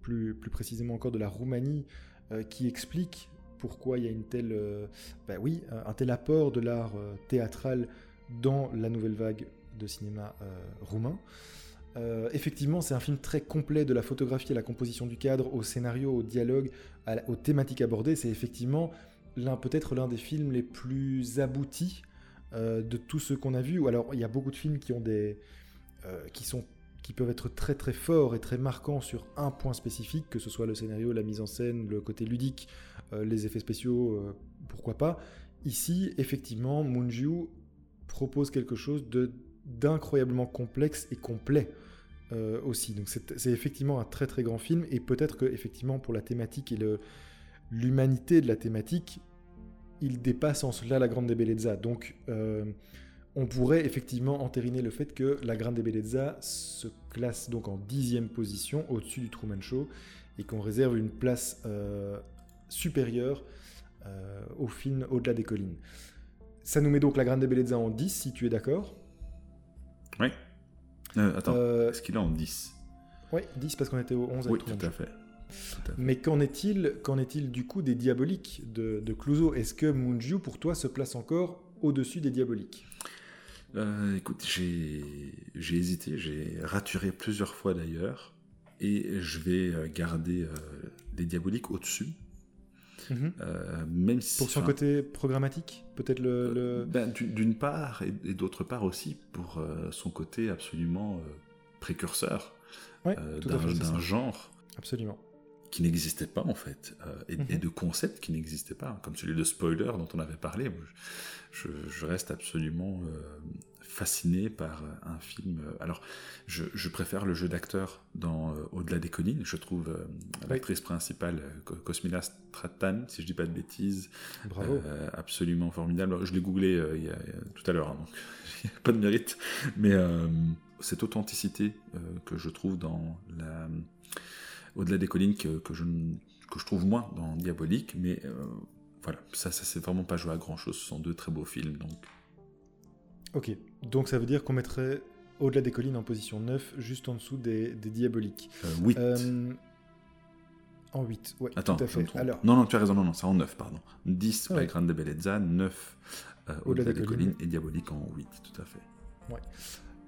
plus, précisément encore de la Roumanie qui explique pourquoi il y a telle, bah oui, un tel apport de l'art théâtral dans la nouvelle vague de cinéma roumain. Euh, effectivement, c'est un film très complet de la photographie à la composition du cadre, au scénario, au dialogue, aux thématiques abordées. C'est effectivement l'un, peut-être l'un des films les plus aboutis euh, de tous ceux qu'on a vus. Ou alors, il y a beaucoup de films qui ont des, euh, qui sont, qui peuvent être très très forts et très marquants sur un point spécifique, que ce soit le scénario, la mise en scène, le côté ludique, les effets spéciaux, pourquoi pas. Ici, effectivement, Moonju propose quelque chose d'incroyablement complexe et complet euh, aussi. Donc c'est effectivement un très très grand film et peut-être que effectivement pour la thématique et l'humanité de la thématique, il dépasse en cela la Grande de Bellezza. Donc euh, on pourrait effectivement entériner le fait que la Grande de Bellezza se classe donc en dixième position au-dessus du Truman Show et qu'on réserve une place euh, supérieure au film Au-delà des collines. Ça nous met donc la Grande de Bellezza en 10 si tu es d'accord. Oui. Euh, attends, euh, est-ce qu'il est en 10 Oui, 10 parce qu'on était au 11 Oui, tout à, fait. Mais qu'en est-il qu'en est-il du coup des diaboliques de, de Clouseau? Est-ce que Munju, pour toi, se place encore au-dessus des diaboliques? Euh, Écoute, j'ai hésité, j'ai raturé plusieurs fois d'ailleurs, et je vais garder des diaboliques au-dessus. Mhm. Euh, même si, pour son côté programmatique, peut-être le. Euh, ben, d'une part, et, d'autre part aussi pour euh, son côté absolument précurseur d'un genre. Absolument. Qui n'existait pas en fait, et, mhm. de concepts qui n'existaient pas, comme celui de spoiler dont on avait parlé. Je, je reste absolument fasciné par euh, un film. Euh, alors, je, préfère le jeu d'acteur dans euh, Au-delà des collines. Je trouve l'actrice principale, Cosmina Stratan, si je dis pas de bêtises, Bravo. absolument formidable. Je l'ai googlé il y a, tout à l'heure, hein, donc il n'y a pas de mérite. Mais cette authenticité que je trouve dans la Au-delà des collines que, que, je, que je trouve moins dans Diabolique, mais voilà, ça, ça c'est vraiment pas joué à grand chose. Ce sont deux très beaux films, donc Ok, donc ça veut dire qu'on mettrait au-delà des collines en position 9, juste en dessous des, diaboliques. Euh, 8. Euh, en 8, ouais, Attends, tout à fait. Alors... Non, non, tu as raison, non, non, c'est en 9, pardon. 10, ah, ouais. Grande de Bellezza, 9, euh, au-delà des, collines, et diabolique en 8, tout à fait. Ouais.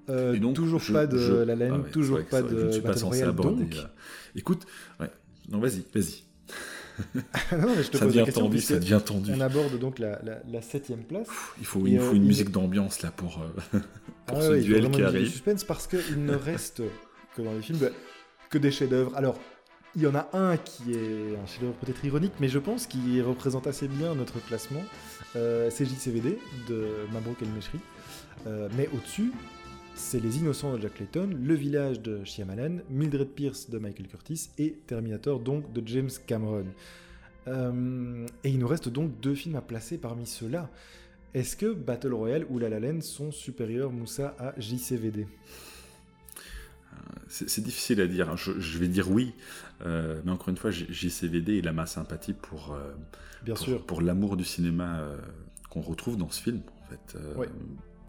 Euh, donc, toujours pas de la laine, ah toujours pas de. Je ne suis pas censé aborder. Donc... Écoute, ouais. non, vas-y, vas-y. non, mais je te ça, devient tendu, ça devient tendu. On aborde donc la, la, septième place. il faut, il faut euh, une musique d'ambiance là pour, euh, pour ah ce duel qui arrive. suspense parce qu'il ne reste que dans les films que des chefs-d'œuvre. Alors, il y en a un qui est un chef-d'œuvre peut-être ironique, mais je pense qu'il représente assez bien notre classement. Euh, c'est JCVD de Mabrouk El Meshri. Euh, mais au-dessus, c'est Les Innocents de Jack Clayton, Le Village de Shyamalan, Mildred Pierce de Michael Curtis et Terminator donc de James Cameron. Euh, et il nous reste donc deux films à placer parmi ceux-là. Est-ce que Battle Royale ou La La Land sont supérieurs, Moussa, à JCVD euh, c'est difficile à dire. Hein. Je, vais dire oui, euh, mais encore une fois, JCVD, il a ma sympathie pour, Bien pour, sûr. pour l'amour du cinéma qu'on retrouve dans ce film. En fait,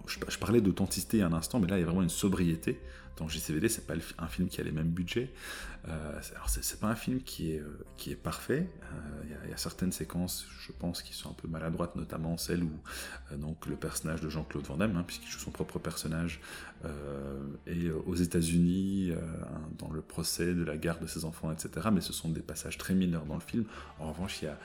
je, parlais d'authenticité un instant, mais là il y a vraiment une sobriété dans JCVD, c'est pas un film qui a les mêmes budgets. Euh, alors c'est pas un film qui est, euh, parfait. Euh, il y, a certaines séquences, je pense, qui sont un peu maladroites, notamment celle où euh, donc le personnage de Jean-Claude Van Damme, hein, puisqu'il joue son propre personnage, est aux États-Unis dans le procès de la garde de ses enfants, etc. Mais ce sont des passages très mineurs dans le film. En revanche, il y a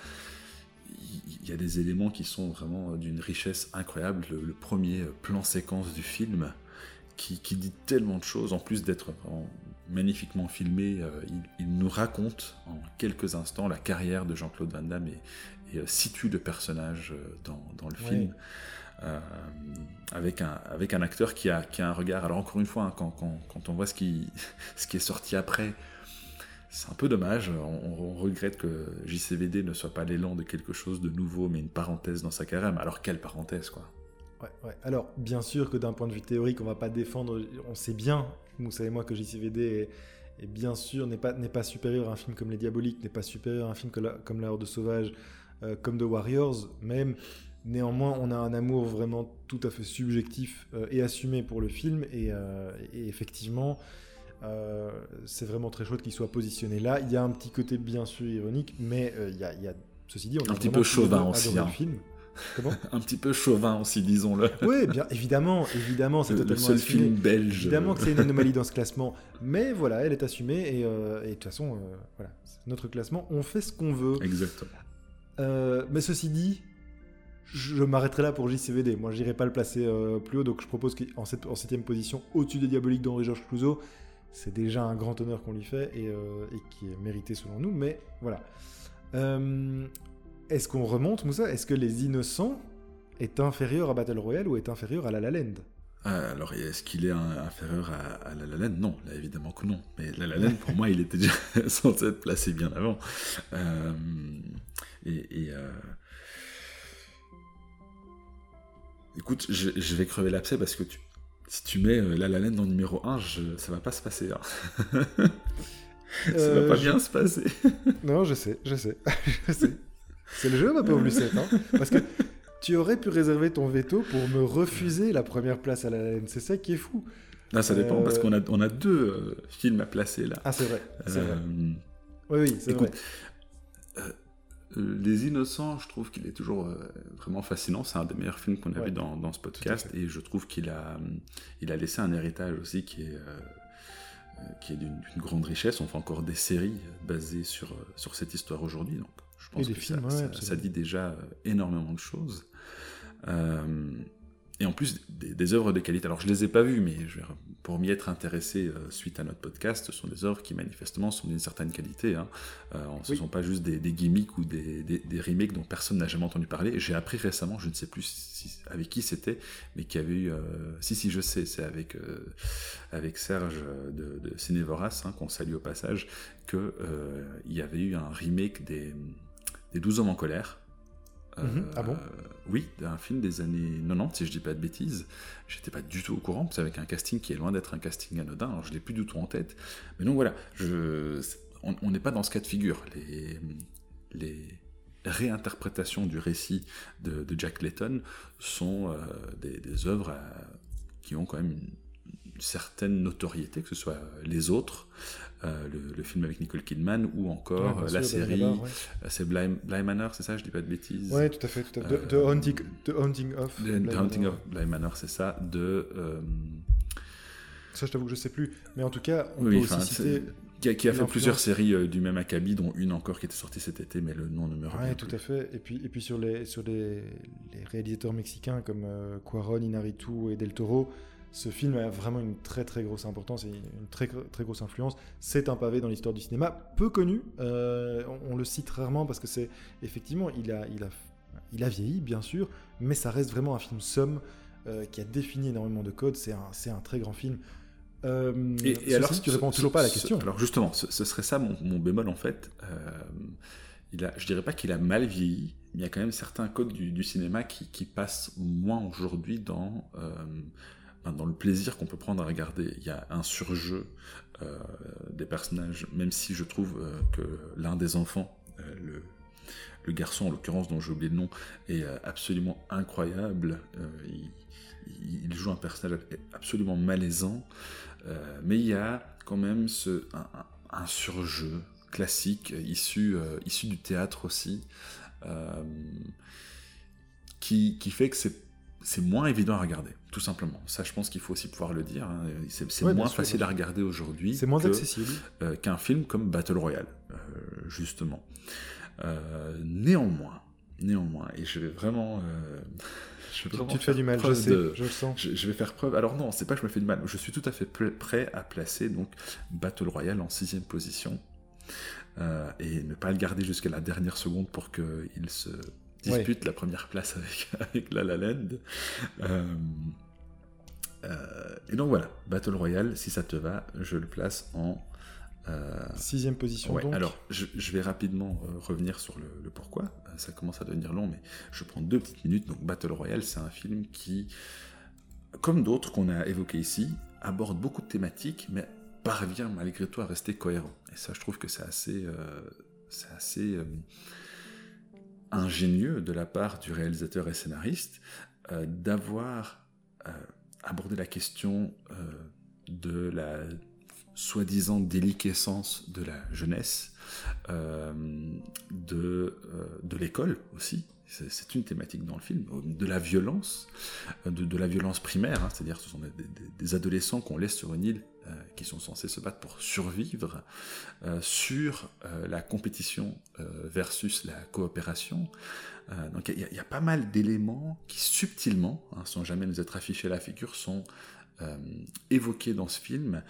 il y a des éléments qui sont vraiment d'une richesse incroyable. le, premier plan séquence du film qui, dit tellement de choses, en plus d'être magnifiquement filmé, euh, il, nous raconte en quelques instants la carrière de Jean-Claude Van Damme et, euh, situe le personnage euh, dans, le film. avec, un, avec un acteur qui a, qui a un regard. Alors encore une fois, hein, quand, quand, on voit ce qui, ce qui est sorti après, c'est un peu dommage. On, regrette que JCVD ne soit pas l'élan de quelque chose de nouveau, mais une parenthèse dans sa carrière. alors quelle parenthèse, quoi alors, bien sûr que d'un point de vue théorique, on va pas défendre. On sait bien, vous savez moi, que JCVD est, bien sûr n'est pas, pas supérieur à un film comme Les Diaboliques, n'est pas supérieur à un film comme La Horde Sauvage, euh, comme The Warriors, même. Néanmoins, on a un amour vraiment tout à fait subjectif euh, et assumé pour le film, et, euh, effectivement, c'est vraiment très chouette qu'il soit positionné là. Il y a un petit côté bien sûr ironique, mais il y, a, ceci dit, on un petit peu chauvin aussi. Hein. film. un petit peu chauvin aussi, disons-le. Oui, bien évidemment, évidemment, c'est totalement le seul film belge. Évidemment que c'est une anomalie dans ce classement, mais voilà, elle est assumée et, euh, de toute façon, euh, voilà, notre classement, on fait ce qu'on veut. Exactement. Euh, mais ceci dit, je m'arrêterai là pour JCVD. Moi, j'irai pas le placer plus haut, donc je propose qu'en en septième position, au-dessus des Diaboliques d'Henri-Georges Clouzot, c'est déjà un grand honneur qu'on lui fait et, et, qui est mérité selon nous, mais voilà. Est-ce qu'on remonte, Moussa? Est-ce que Les Innocents est inférieur à Battle Royale ou est inférieur à La La Land? Ah, alors, est-ce qu'il est inférieur à, La La Land? Non, évidemment que non. Mais La La Land, pour moi, il était déjà censé être placé bien avant. Euh, et... Euh, écoute, je, vais crever l'abcès parce que si tu mets euh, La La Land en numéro 1, je, ça va pas se passer. Hein. ça va pas bien se passer. non, je sais, je sais, je sais. C'est le jeu, ma pauvre Lucette. Hein Parce que tu aurais pu réserver ton veto pour me refuser la première place à la laine. C'est ça qui est fou. Non, ça dépend parce qu'on a, on a deux euh, films à placer là. Ah, c'est vrai. vrai. Euh, oui, oui, c'est vrai. Euh, Les Innocents, je trouve qu'il est toujours vraiment fascinant. C'est un des meilleurs films qu'on a vu dans, dans, ce podcast. Et je trouve qu'il a, il a laissé un héritage aussi qui est, qui est d'une grande richesse. On fait encore des séries basées sur, sur cette histoire aujourd'hui. Donc je pense que ça, dit déjà euh, énormément de choses. Euh, et en plus, des, œuvres de qualité. Alors, je les ai pas vues, mais pour m'y être intéressé euh, suite à notre podcast, ce sont des œuvres qui manifestement sont d'une certaine qualité. Hein. ce ne sont pas juste des, gimmicks ou des, remakes dont personne n'a jamais entendu parler. J'ai appris récemment, je ne sais plus avec qui c'était, mais qui avait eu. si, si, je sais, c'est avec, avec Serge de, de hein, qu'on salue au passage, qu'il y avait eu un remake des des 12 hommes en colère. Mhm. ah bon euh, Oui, un film des années 90, si je dis pas de bêtises. J'étais pas du tout au courant, c'est avec un casting qui est loin d'être un casting anodin, alors je l'ai plus du tout en tête. Mais donc voilà, on n'est pas dans ce cas de figure. Les, réinterprétations du récit de, Jack Layton sont euh, des, œuvres euh, qui ont quand même une, certaine notoriété, que ce soit les autres, euh, le, film avec Nicole Kidman ou encore euh, la série. Euh, c'est Bly, Manor, c'est ça Je dis pas de bêtises? Oui, tout à fait. Tout à fait. The, Haunting, the, Haunting, of. The, Haunting of Bly Manor, c'est ça. De. Ça, je t'avoue que je sais plus. Mais en tout cas, on peut aussi citer. Qui a, qui a fait plusieurs séries du même acabit, dont une encore qui était sortie cet été, mais le nom ne me revient Oui, tout à fait. Et puis, et puis sur, les, sur les, les réalisateurs mexicains comme Cuaron, Inarritu et Del Toro, ce film a vraiment une très très grosse importance et une très très grosse influence. C'est un pavé dans l'histoire du cinéma, peu connu. Euh, on, le cite rarement parce que c'est effectivement il a il a il a vieilli bien sûr, mais ça reste vraiment un film somme euh, qui a défini énormément de codes. C'est un c'est un très grand film. Euh, et, alors, si tu réponds toujours pas à la question. alors justement, ce, serait ça mon, mon, bémol en fait. il a, je dirais pas qu'il a mal vieilli, mais il y a quand même certains codes du, du cinéma qui, qui, passent moins aujourd'hui dans dans le plaisir qu'on peut prendre à regarder. Il y a un surjeu euh, des personnages, même si je trouve euh, que l'un des enfants, euh, le, garçon en l'occurrence dont j'ai oublié le nom, est absolument incroyable. Il, joue un personnage absolument malaisant, mais il y a quand même ce, un, surjeu classique issu, issu du théâtre aussi, qui, qui fait que c'est c'est moins évident à regarder, tout simplement. Ça, je pense qu'il faut aussi pouvoir le dire. Hein. C'est moins facile à regarder aujourd'hui. C'est moins accessible. Euh, qu'un film comme Battle Royale, euh, justement. Euh, néanmoins, néanmoins, et je vais vraiment. Je vais tu te fais du mal, je sais, je le sens. Je, vais faire preuve. Alors non, c'est pas que je me fais du mal. Je suis tout à fait prêt à placer donc Battle Royale en sixième position et ne pas le garder jusqu'à la dernière seconde pour qu'il se dispute la première place avec, avec La La Land. Euh, euh, et donc voilà, Battle Royale, si ça te va, je le place en euh, sixième position. donc. Alors, je, vais rapidement revenir sur le, pourquoi. ça commence à devenir long, mais je prends deux petites minutes. Donc, Battle Royale, c'est un film qui, comme d'autres qu'on a évoqués ici, aborde beaucoup de thématiques, mais parvient malgré tout à rester cohérent. Et ça, je trouve que c'est assez, c'est assez ingénieux de la part du réalisateur et scénariste euh, d'avoir euh, abordé la question euh, de la soi-disant déliquescence de la jeunesse, de, de l'école aussi, c'est une thématique dans le film, de la violence, de, la violence primaire, hein, c'est-à-dire ce sont des, adolescents qu'on laisse sur une île qui sont censés se battre pour survivre, euh, sur euh, la compétition versus la coopération. donc il y, a pas mal d'éléments qui subtilement, hein, sans jamais nous être affichés à la figure, sont évoqués dans ce film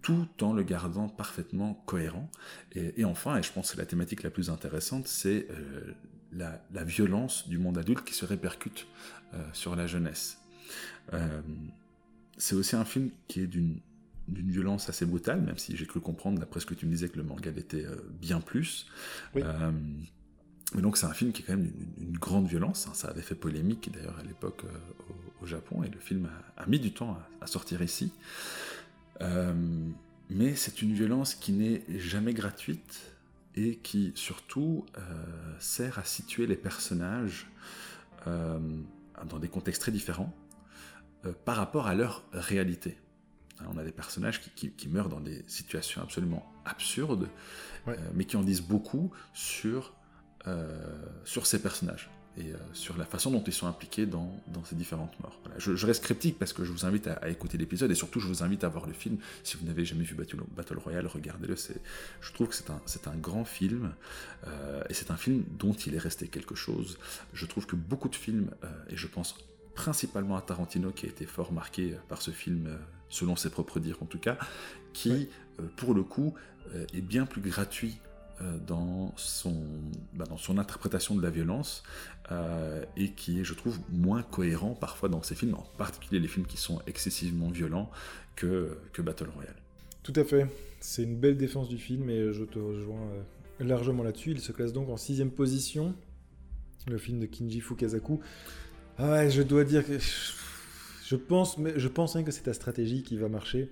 tout en le gardant parfaitement cohérent. Et, enfin, et je pense que la thématique la plus intéressante, c'est la, violence du monde adulte qui se répercute euh, sur la jeunesse. Euh, c'est aussi un film qui est d'une violence assez brutale, même si j'ai cru comprendre, d'après ce que tu me disais, que le manga était euh, bien plus. mais donc c'est un film qui est quand même une, grande violence. Hein. Ça avait fait polémique d'ailleurs à l'époque au, Japon, et le film a, mis du temps à, à sortir ici. mais c'est une violence qui n'est jamais gratuite et qui surtout euh, sert à situer les personnages euh, dans des contextes très différents euh, par rapport à leur réalité. Hein, on a des personnages qui, meurent dans des situations absolument absurdes, mais qui en disent beaucoup sur, sur ces personnages et euh, sur la façon dont ils sont impliqués dans, dans ces différentes morts. Je, reste cryptique parce que je vous invite à, écouter l'épisode et surtout je vous invite à voir le film. Si vous n'avez jamais vu Battle, Battle Royale, regardez-le. Je trouve que c'est un, un, grand film euh, et c'est un film dont il est resté quelque chose. Je trouve que beaucoup de films, euh, et je pense principalement à Tarantino qui a été fort marqué par ce film, selon ses propres dires en tout cas, qui pour le coup est bien plus gratuit euh, dans son, bah, dans son interprétation de la violence euh, et qui est, je trouve, moins cohérent parfois dans ses films, en particulier les films qui sont excessivement violents que, que Battle Royale. Tout à fait. C'est une belle défense du film et je te rejoins euh, largement là-dessus. Il se classe donc en sixième position, le film de Kinji Fukasaku. Ah ouais, je dois dire que je pense, mais je pense que c'est ta stratégie qui va marcher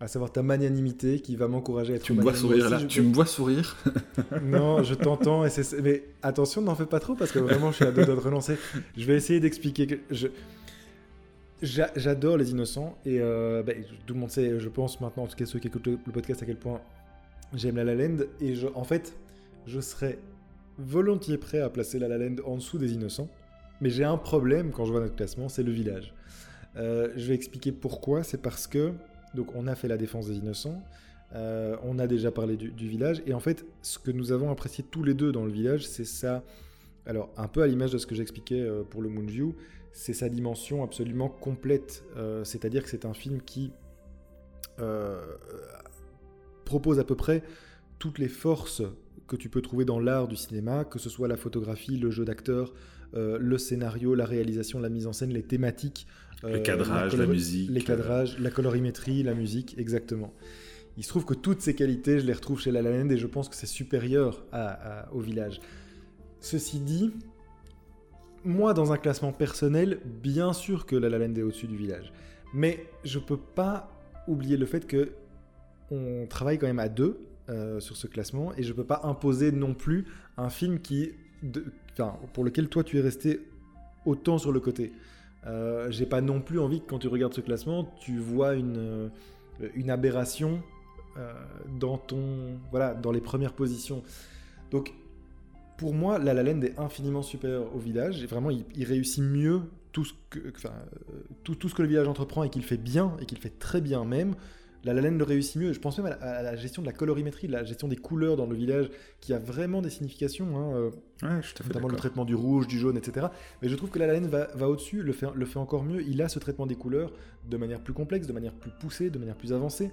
à savoir ta magnanimité qui va m'encourager à être Tu me vois sourire là, tu me vois sourire? Non, je t'entends, et mais attention, n'en fais pas trop parce que vraiment je suis à deux doigts de relancer. Je vais essayer d'expliquer que je. J'adore les innocents et euh, bah, tout le monde sait, je pense maintenant, en tout cas ceux qui écoutent le podcast, à quel point j'aime La La Land. Et je, en fait, je serais volontiers prêt à placer La La Land en dessous des innocents. Mais j'ai un problème quand je vois notre classement, c'est le village. Euh, je vais expliquer pourquoi. C'est parce que donc on a fait la défense des innocents, euh, on a déjà parlé du, village, et en fait ce que nous avons apprécié tous les deux dans le village, c'est ça, alors un peu à l'image de ce que j'expliquais euh, pour le Moonview, c'est sa dimension absolument complète, euh, c'est-à-dire que c'est un film qui propose à peu près toutes les forces que tu peux trouver dans l'art du cinéma, que ce soit la photographie, le jeu d'acteur, le scénario, la réalisation, la mise en scène, les thématiques, le euh, cadrage, la, musique. Les cadrages, la colorimétrie, la musique, exactement. Il se trouve que toutes ces qualités, je les retrouve chez La La Land et je pense que c'est supérieur au village. Ceci dit, moi, dans un classement personnel, bien sûr que La La Land est au-dessus du village. Mais je peux pas oublier le fait que on travaille quand même à deux euh, sur ce classement et je peux pas imposer non plus un film qui, de, pour lequel toi tu es resté autant sur le côté. Euh, j'ai pas non plus envie que quand tu regardes ce classement, tu vois une, une aberration dans ton voilà dans les premières positions. Donc pour moi, La La est infiniment supérieur au village. Et vraiment, il, réussit mieux tout ce, que, tout, ce que le village entreprend et qu'il fait bien, et qu'il fait très bien même. La La Land le réussit mieux. Je pense même à la, gestion de la colorimétrie, la gestion des couleurs dans le village, qui a vraiment des significations. Hein, euh, ouais, je notamment le traitement du rouge, du jaune, etc. Mais je trouve que La La Land va, va au-dessus, le fait, le fait encore mieux. Il a ce traitement des couleurs de manière plus complexe, de manière plus poussée, de manière plus avancée.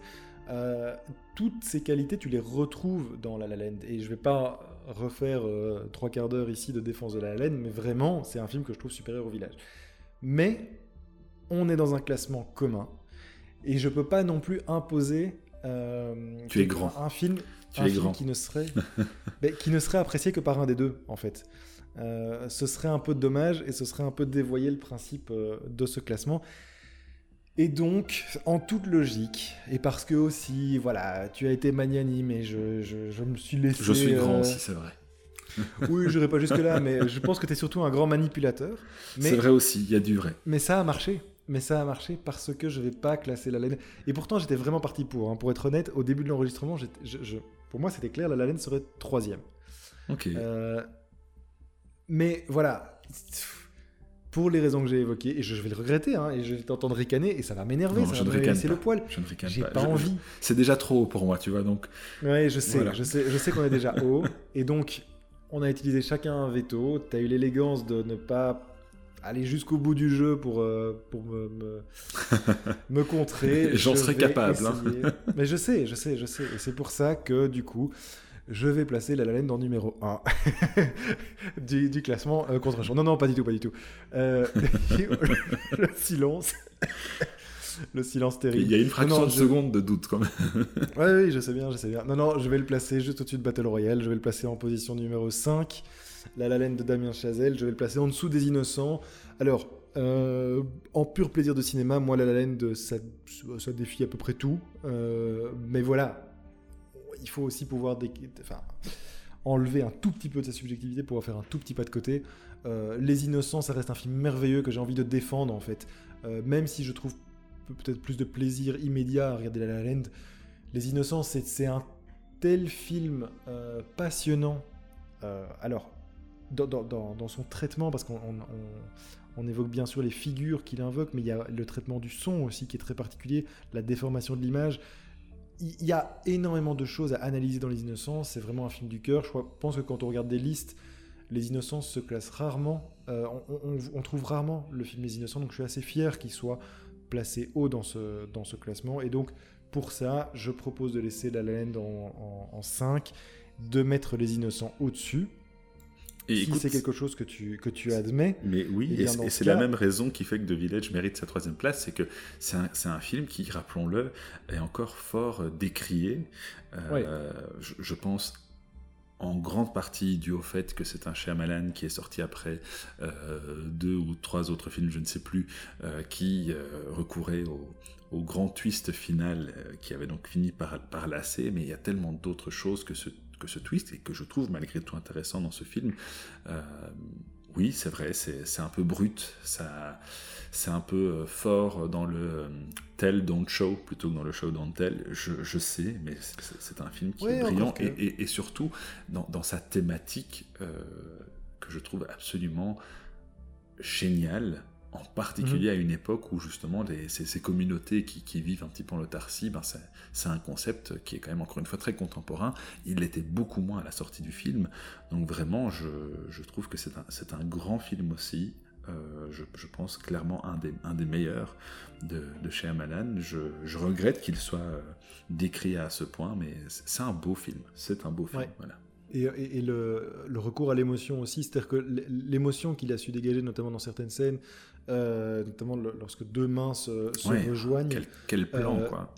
Euh, toutes ces qualités, tu les retrouves dans La La Land. Et je vais pas refaire euh, trois quarts d'heure ici de défense de La La Land, mais vraiment, c'est un film que je trouve supérieur au village. Mais on est dans un classement commun, et je peux pas non plus imposer. Euh, tu es grand. Un film, un film qui ne serait, qui ne serait apprécié que par un des deux, en fait. ce serait un peu dommage et ce serait un peu dévoyer le principe de ce classement. Et donc, en toute logique, et parce que aussi, voilà, tu as été magnanime et je, je, me suis laissé. Je suis grand euh, aussi, c'est vrai. oui, je n'irai pas jusque-là, mais je pense que tu es surtout un grand manipulateur. C'est vrai aussi, il y a du vrai. Mais ça a marché. Mais ça a marché parce que je ne vais pas classer la laine. Et pourtant, j'étais vraiment parti pour. Hein. Pour être honnête, au début de l'enregistrement, pour moi, c'était clair, la laine serait troisième. Ok. Euh, mais voilà pour les raisons que j'ai évoquées, et je, vais le regretter, hein, et je vais t'entendre ricaner, et ça va m'énerver, ça va me casser le poil. Je ne ricane j'ai pas. envie. C'est déjà trop haut pour moi, tu vois, donc. Ouais, je sais, je sais, je sais qu'on est déjà haut, et donc on a utilisé chacun un veto. Tu as eu l'élégance de ne pas aller jusqu'au bout du jeu pour, euh, pour me, me, contrer. J'en serais capable. Hein. Mais je sais, je sais, je sais. Et c'est pour ça que du coup, je vais placer La La Land en numéro 1 du, du, classement euh, contre. Non, non, pas du tout, pas du tout. Euh, le silence. le silence terrible. Il y a une fraction de seconde de doute quand même. oui, oui, je sais bien, je sais bien. Non, non, je vais le placer juste au-dessus de Battle Royale. Je vais le placer en position numéro 5. La La Land de Damien Chazelle. Je vais le placer en dessous des Innocents. Alors, euh, en pur plaisir de cinéma, moi, La La Land, ça, ça défie à peu près tout. mais voilà, il faut aussi pouvoir enlever un tout petit peu de sa subjectivité pour faire un tout petit pas de côté. Euh, Les Innocents, ça reste un film merveilleux que j'ai envie de défendre en fait. Euh, même si je trouve peut-être plus de plaisir immédiat à regarder La La Land, Les Innocents, c'est un tel film euh, passionnant. alors, dans, son traitement, parce qu'on on, évoque bien sûr les figures qu'il invoque, mais il y a le traitement du son aussi qui est très particulier, la déformation de l'image il y a énormément de choses à analyser dans Les Innocents. C'est vraiment un film du cœur. Je pense que quand on regarde des listes, Les Innocents se classent rarement. Euh, on, trouve rarement le film Les Innocents. Donc je suis assez fier qu'il soit placé haut dans ce, classement. Et donc pour ça, je propose de laisser La La en, en 5, de mettre Les Innocents au-dessus. Et si c'est quelque chose que tu, que tu admets. Mais oui, et, c'est la même raison qui fait que The Village mérite sa troisième place, c'est que c'est un, un, film qui, rappelons-le, est encore fort euh, décrié. Euh, je, pense en grande partie dû au fait que c'est un Shyamalan qui est sorti après euh, deux ou trois autres films, je ne sais plus, qui recouraient au, au, grand twist final qui avait donc fini par, par lasser, mais il y a tellement d'autres choses que ce que ce twist et que je trouve malgré tout intéressant dans ce film. Euh, oui, c'est vrai, c'est un peu brut, c'est un peu euh, fort dans le euh, tell, don't show plutôt que dans le show, don't tell. Je, sais, mais c'est un film qui est brillant et, surtout dans, dans sa thématique que je trouve absolument géniale en particulier à une époque où justement ces, communautés qui, vivent un petit peu en autarcie, ben c'est un concept qui est quand même encore une fois très contemporain. Il l'était beaucoup moins à la sortie du film. Donc vraiment, je, trouve que c'est un, un, grand film aussi. Euh, je, pense clairement un des, un des meilleurs de, de chez Amalan. Je, regrette qu'il soit euh, décrit à ce point, mais c'est un beau film. C'est un beau film. Voilà. Et, le, recours à l'émotion aussi, c'est-à-dire que l'émotion qu'il a su dégager, notamment dans certaines scènes, euh, notamment lorsque deux mains se, rejoignent. Quel, plan, euh, quoi.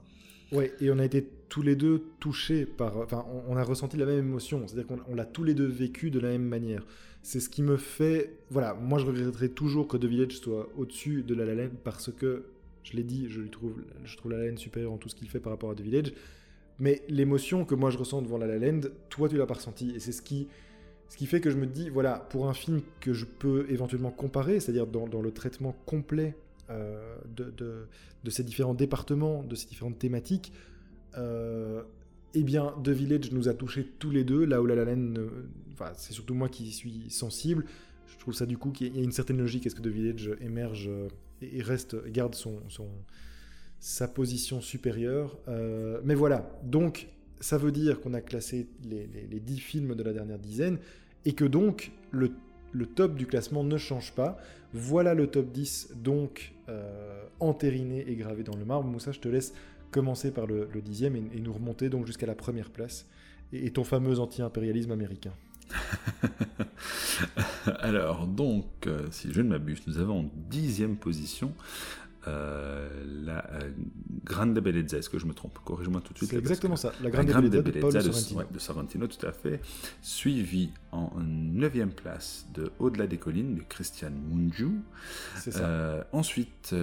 Ouais, et on a été tous les deux touchés par. Enfin, on, a ressenti la même émotion, c'est-à-dire qu'on l'a tous les deux vécu de la même manière. C'est ce qui me fait. Voilà, moi je regretterai toujours que The Village soit au-dessus de La La Land parce que, je l'ai dit, je, lui trouve, je trouve La La Land supérieur en tout ce qu'il fait par rapport à The Village. Mais l'émotion que moi je ressens devant La La Land, toi tu l'as pas ressenti. Et c'est ce qui Ce qui fait que je me dis, voilà, pour un film que je peux éventuellement comparer, c'est-à-dire dans, le traitement complet de, de, ces différents départements, de ces différentes thématiques, eh bien, The Village nous a touchés tous les deux, là où La La Land, c'est surtout moi qui suis sensible. Je trouve ça du coup qu'il y a une certaine logique à ce que The Village émerge euh, et reste, garde son, sa position supérieure. Euh, mais voilà, donc ça veut dire qu'on a classé les, les, 10 films de la dernière dizaine et que donc le, le, top du classement ne change pas. Voilà le top 10 donc euh, entériné et gravé dans le marbre. Moussa, je te laisse commencer par le, dixième et, nous remonter donc jusqu'à la première place et, ton fameux anti-impérialisme américain. Alors, donc, euh, si je ne m'abuse, nous avons en dixième position la euh, Grande Bellezza, est-ce que je me trompe? Corrige-moi tout de suite. C'est exactement ça, la Grande, Bellezza, de, Sorrentino. de, Sorrentino. tout à fait. Suivi en neuvième place de Au-delà des collines de Christian Mungiu. Euh, ensuite,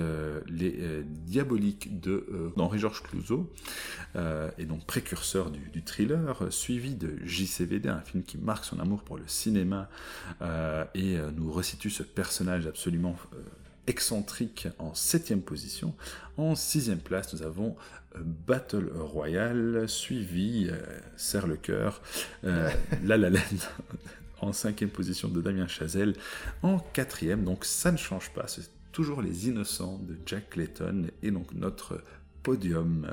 Les Diaboliques de Henri-Georges Clouzot, et donc précurseur du, du, thriller, suivi de JCVD, un film qui marque son amour pour le cinéma et nous resitue ce personnage absolument excentrique en septième position. En sixième place, nous avons euh, Battle Royale, suivi, euh, Serre le cœur, euh, La La Land en cinquième position de Damien Chazelle. En quatrième, donc ça ne change pas, c'est toujours Les Innocents de Jack Clayton et donc notre podium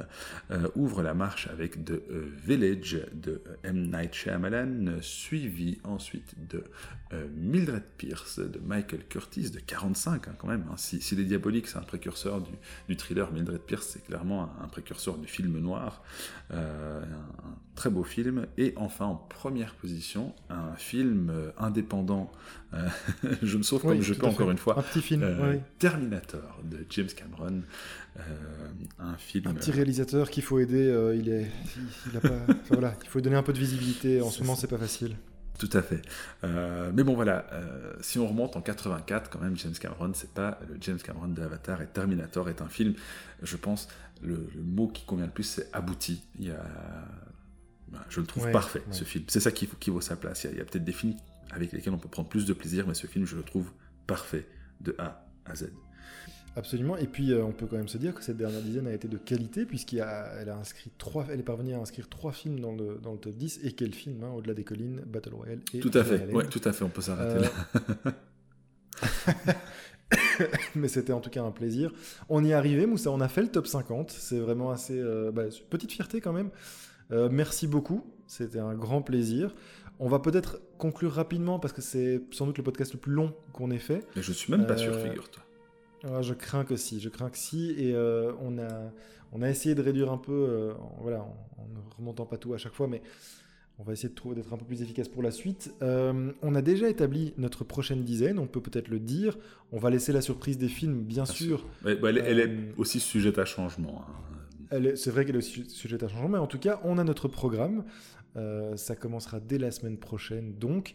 euh, ouvre la marche avec The Village de M. Night Shyamalan, suivi ensuite de Mildred Pierce de Michael Curtis de 45 hein, quand même. Hein. Si, si, Les Diaboliques c'est un précurseur du, du, thriller, Mildred Pierce c'est clairement un, précurseur du film noir. un, très beau film. Et enfin en première position, un film indépendant. je me sauve comme je peux encore une fois. Un petit film. Terminator de James Cameron. un un petit réalisateur qu'il faut aider. Euh, il est, il, a pas, voilà, il faut donner un peu de visibilité. En ce moment, c'est pas facile. Tout à fait. Euh, mais bon, voilà, euh, si on remonte en 84, quand même, James Cameron, c'est pas le James Cameron de Avatar et Terminator est un film, je pense, le, mot qui convient le plus, c'est abouti. Il y a, ben, je le trouve parfait, ce film. C'est ça qui, qui, vaut sa place. Il y a, a peut-être des films avec lesquels on peut prendre plus de plaisir, mais ce film, je le trouve parfait, de A à Z. Absolument. Et puis, euh, on peut quand même se dire que cette dernière dizaine a été de qualité, puisqu'elle a, inscrit trois, elle est parvenue à inscrire trois films dans le, dans le top 10. Et quel film, hein, Au-delà des collines, Battle Royale et. Tout à fait, ouais, tout à fait, on peut s'arrêter là. Euh, Mais c'était en tout cas un plaisir. On y est arrivé, Moussa, on a fait le top 50. C'est vraiment assez. Euh, bah, petite fierté quand même. merci beaucoup, c'était un grand plaisir. On va peut-être conclure rapidement parce que c'est sans doute le podcast le plus long qu'on ait fait. Mais je suis même pas sûr, figure-toi. Ah, je crains que si, je crains que si. Et euh, on, a, on a essayé de réduire un peu, euh, en, voilà, en, ne remontant pas tout à chaque fois, mais on va essayer d'être un peu plus efficace pour la suite. Euh, on a déjà établi notre prochaine dizaine, on peut peut-être le dire. On va laisser la surprise des films, bien, sûr. Bah, elle, est aussi sujette à changement. Hein. C'est vrai qu'elle est aussi sujette à changement, mais en tout cas, on a notre programme. ça commencera dès la semaine prochaine. Donc,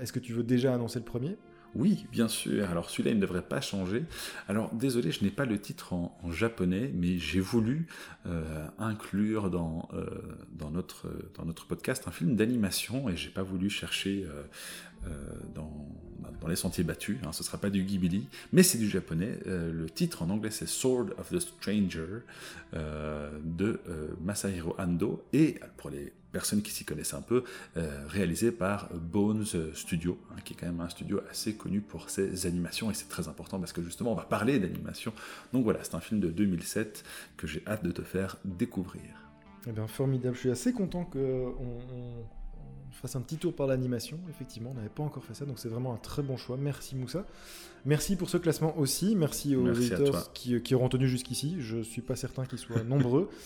est-ce que tu veux déjà annoncer le premier? Oui, bien sûr. Alors celui-là, il ne devrait pas changer. Alors désolé, je n'ai pas le titre en, japonais, mais j'ai voulu euh, inclure dans, euh, dans, notre, dans notre podcast un film d'animation et j'ai pas voulu chercher euh, dans, dans, les sentiers battus. Hein. Ce ne sera pas du Ghibli, mais c'est du japonais. le titre en anglais, c'est Sword of the Stranger de Masahiro Ando. Et pour les personnes qui s'y connaissent un peu, euh, réalisé par Bones Studio, hein, qui est quand même un studio assez connu pour ses animations, et c'est très important parce que justement on va parler d'animation. Donc voilà, c'est un film de 2007 que j'ai hâte de te faire découvrir. Eh bien formidable, je suis assez content qu'on on, fasse un petit tour par l'animation, effectivement, on n'avait pas encore fait ça, donc c'est vraiment un très bon choix, merci Moussa. Merci pour ce classement aussi, merci aux éditeurs qui, qui, auront tenu jusqu'ici, je ne suis pas certain qu'ils soient nombreux.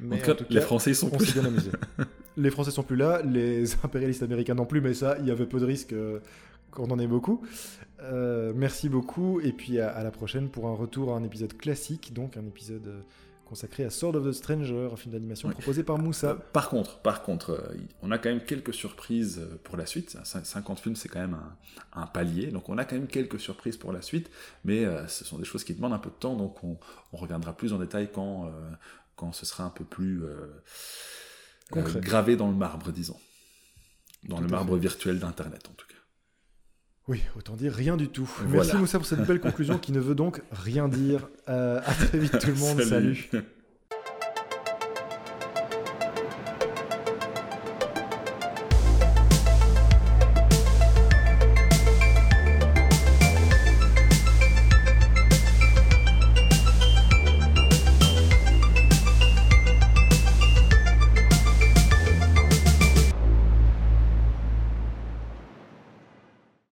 Mais en tout cas, les Français sont plus. bien amusés. les Français sont plus là, les impérialistes américains non plus, mais ça, il y avait peu de risques euh, qu'on en ait beaucoup. Euh, merci beaucoup, et puis à, la prochaine pour un retour à un épisode classique, donc un épisode euh, consacré à Sword of the Stranger, un film d'animation proposé par Moussa. par contre, par contre, on a quand même quelques surprises pour la suite. 50 films, c'est quand même un, palier, donc on a quand même quelques surprises pour la suite, mais ce sont des choses qui demandent un peu de temps, donc on, on reviendra plus en détail quand quand ce sera un peu plus euh, euh, gravé dans le marbre, disons. Dans le marbre virtuel d'Internet, en tout cas. Oui, autant dire rien du tout. Merci Moussa pour cette belle conclusion qui ne veut donc rien dire. à très vite tout le monde. Salut.